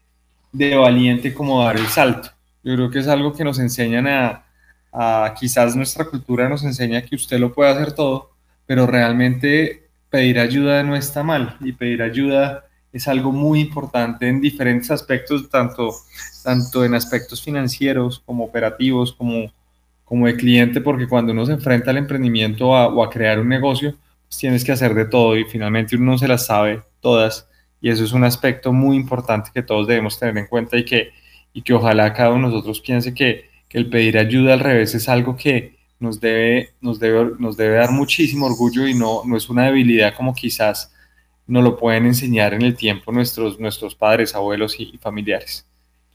de valiente como dar el salto. Yo creo que es algo que nos enseñan a, quizás nuestra cultura nos enseña que usted lo puede hacer todo, pero realmente pedir ayuda no está mal y pedir ayuda es algo muy importante en diferentes aspectos, tanto, tanto en aspectos financieros como operativos, como, como de cliente, porque cuando uno se enfrenta al emprendimiento o a crear un negocio, tienes que hacer de todo y finalmente uno no se las sabe todas y eso es un aspecto muy importante que todos debemos tener en cuenta y que, y que ojalá cada uno de nosotros piense que, el pedir ayuda al revés es algo que nos debe, nos debe, nos debe dar muchísimo orgullo y no, no es una debilidad como quizás nos lo pueden enseñar en el tiempo nuestros, nuestros padres, abuelos y, familiares.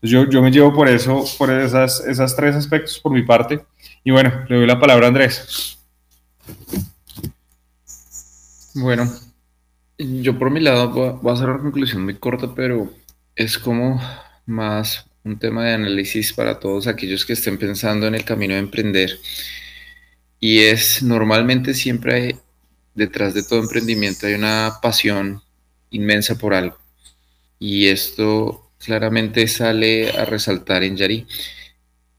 yo, yo me llevo por eso, por esas, esas tres aspectos por mi parte. Y bueno, le doy la palabra a Andrés. Bueno, yo por mi lado voy a hacer una conclusión muy corta, pero es como más un tema de análisis para todos aquellos que estén pensando en el camino de emprender. Y es normalmente siempre hay, detrás de todo emprendimiento hay una pasión inmensa por algo. Y esto claramente sale a resaltar en Yari.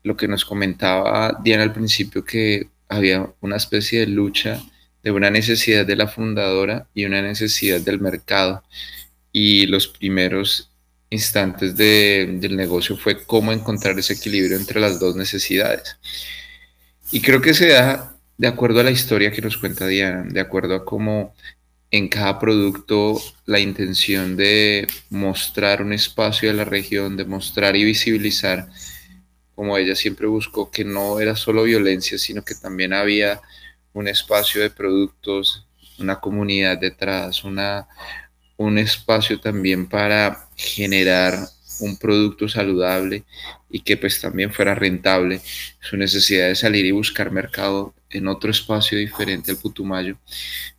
Lo que nos comentaba Diana al principio, que había una especie de lucha de una necesidad de la fundadora y una necesidad del mercado. Y los primeros instantes del negocio fue cómo encontrar ese equilibrio entre las dos necesidades. Y creo que se da de acuerdo a la historia que nos cuenta Diana, de acuerdo a cómo en cada producto la intención de mostrar un espacio de la región, de mostrar y visibilizar, como ella siempre buscó, que no era solo violencia, sino que también había un espacio de productos, una comunidad detrás, una, un espacio también para generar un producto saludable y que pues también fuera rentable, su necesidad de salir y buscar mercado en otro espacio diferente al Putumayo.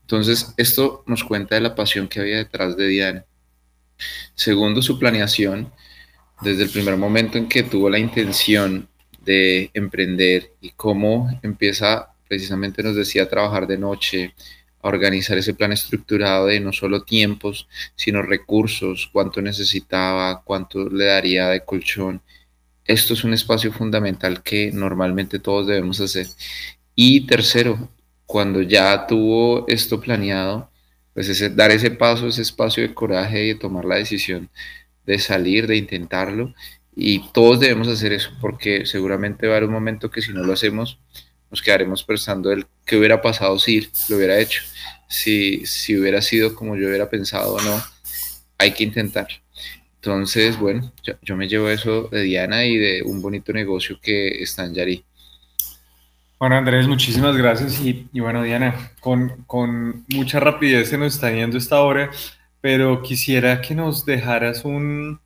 Entonces, esto nos cuenta de la pasión que había detrás de Diana. Segundo, su planeación, desde el primer momento en que tuvo la intención de emprender y cómo empieza precisamente nos decía trabajar de noche, organizar ese plan estructurado de no solo tiempos, sino recursos, cuánto necesitaba, cuánto le daría de colchón. Esto es un espacio fundamental que normalmente todos debemos hacer. Y tercero, cuando ya tuvo esto planeado, pues ese, dar ese paso, ese espacio de coraje y de tomar la decisión de salir, de intentarlo. Y todos debemos hacer eso porque seguramente va a haber un momento que si no lo hacemos, nos quedaremos pensando el qué hubiera pasado si lo hubiera hecho, si, si hubiera sido como yo hubiera pensado o no, hay que intentar. Entonces, bueno, yo, me llevo eso de Diana y de un bonito negocio que está en Yari. Bueno, Andrés, muchísimas gracias. Y, bueno, Diana, con, con, mucha rapidez se nos está yendo esta hora, pero quisiera que nos dejaras un,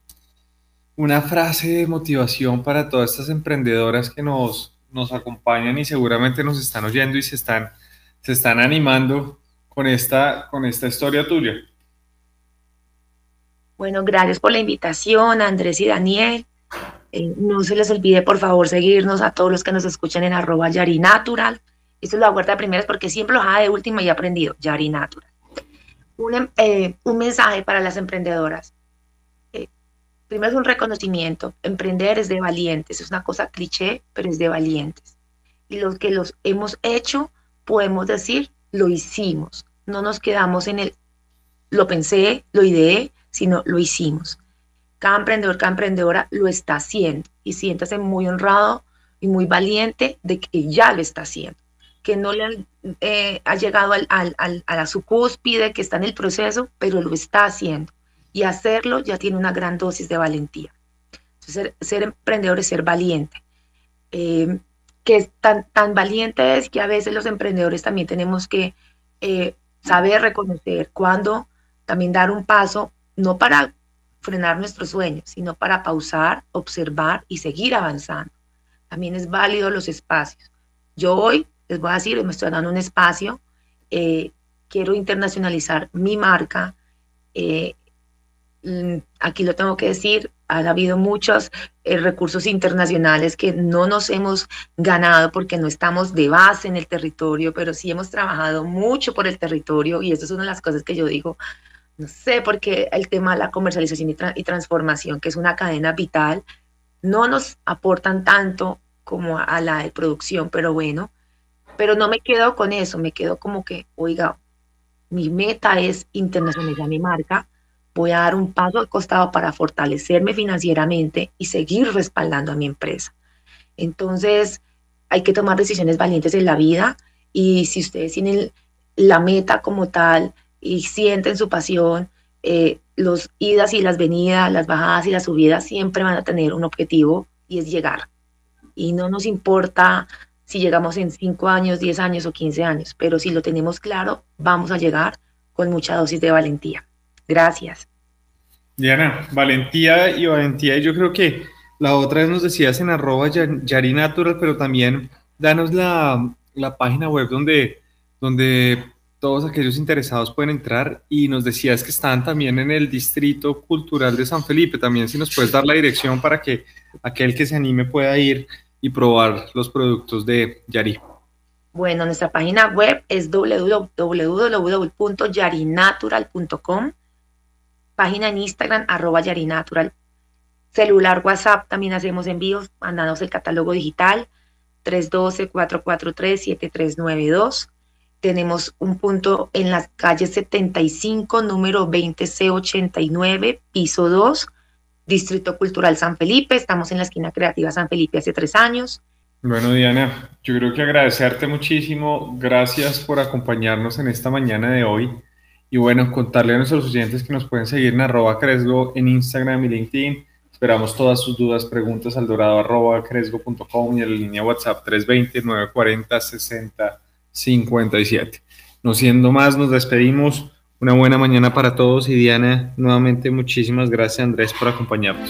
una frase de motivación para todas estas emprendedoras que nos, nos acompañan y seguramente nos están oyendo y se están, se están animando con esta, con esta historia tuya. Bueno, gracias por la invitación, Andrés y Daniel. Eh, no se les olvide, por favor, seguirnos a todos los que nos escuchan en arroba yarinatural. Esto es la huerta de primeras porque siempre lo hago de última y he aprendido, yarinatural. Un, em, eh, un mensaje para las emprendedoras primero es un reconocimiento. Emprender es de valientes, es una cosa cliché, pero es de valientes. Y los que los hemos hecho, podemos decir, lo hicimos. No nos quedamos en el, lo pensé, lo ideé, sino lo hicimos. Cada emprendedor, cada emprendedora lo está haciendo y siéntase muy honrado y muy valiente de que ya lo está haciendo. que no le eh, ha llegado al, a la su cúspide, que está en el proceso, pero lo está haciendo. Y hacerlo ya tiene una gran dosis de valentía. Ser, emprendedor es ser valiente. Eh, que es tan, tan valiente es que a veces los emprendedores también tenemos que eh, saber reconocer cuándo también dar un paso, no para frenar nuestros sueños, sino para pausar, observar y seguir avanzando. También es válido los espacios. Yo hoy les voy a decir, me estoy dando un espacio, eh, quiero internacionalizar mi marca. Aquí lo tengo que decir, han habido muchos eh, recursos internacionales que no nos hemos ganado porque no estamos de base en el territorio, pero sí hemos trabajado mucho por el territorio y eso es una de las cosas que yo digo, no sé, porque el tema de la comercialización y, y transformación, que es una cadena vital, no nos aportan tanto como a la de producción, pero bueno, pero no me quedo con eso, me quedo como que, oiga, mi meta es internacionalizar mi marca, voy a dar un paso al costado para fortalecerme financieramente y seguir respaldando a mi empresa. Entonces, hay que tomar decisiones valientes en la vida y si ustedes tienen la meta como tal y sienten su pasión, eh, los idas y las venidas, las bajadas y las subidas siempre van a tener un objetivo y es llegar. Y no nos importa si llegamos en 5 años, 10 años o 15 años, pero si lo tenemos claro, vamos a llegar con mucha dosis de valentía. Gracias. Diana, valentía y valentía. Yo creo que la otra vez nos decías en arroba Yarinatural, pero también danos la, la, página web donde, donde todos aquellos interesados pueden entrar y nos decías que están también en el Distrito Cultural de San Felipe. También si nos puedes dar la dirección para que aquel que se anime pueda ir y probar los productos de Yari? Bueno, nuestra página web es www.yarinatural.com, página en Instagram arroba yarinatural, celular WhatsApp, también hacemos envíos, mandanos el catálogo digital 312-443-7392. Tenemos un punto en la calle 75, número 20C89, piso 2, Distrito Cultural San Felipe, estamos en la esquina creativa San Felipe hace tres años. Bueno, Diana, yo creo que agradecerte muchísimo, gracias por acompañarnos en esta mañana de hoy y bueno, contarle a nuestros oyentes que nos pueden seguir en arroba cresgo en Instagram y LinkedIn. Esperamos todas sus dudas, preguntas al dorado arroba cresgo.com y en la línea WhatsApp 320-940-6057. No siendo más, nos despedimos. Una buena mañana para todos y Diana, nuevamente muchísimas gracias Andrés por acompañarnos.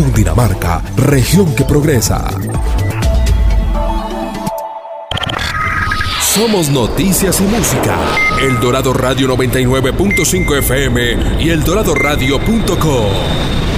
Cundinamarca, región que progresa. Somos noticias y música. El Dorado Radio 99.5 FM y eldoradoradio.com.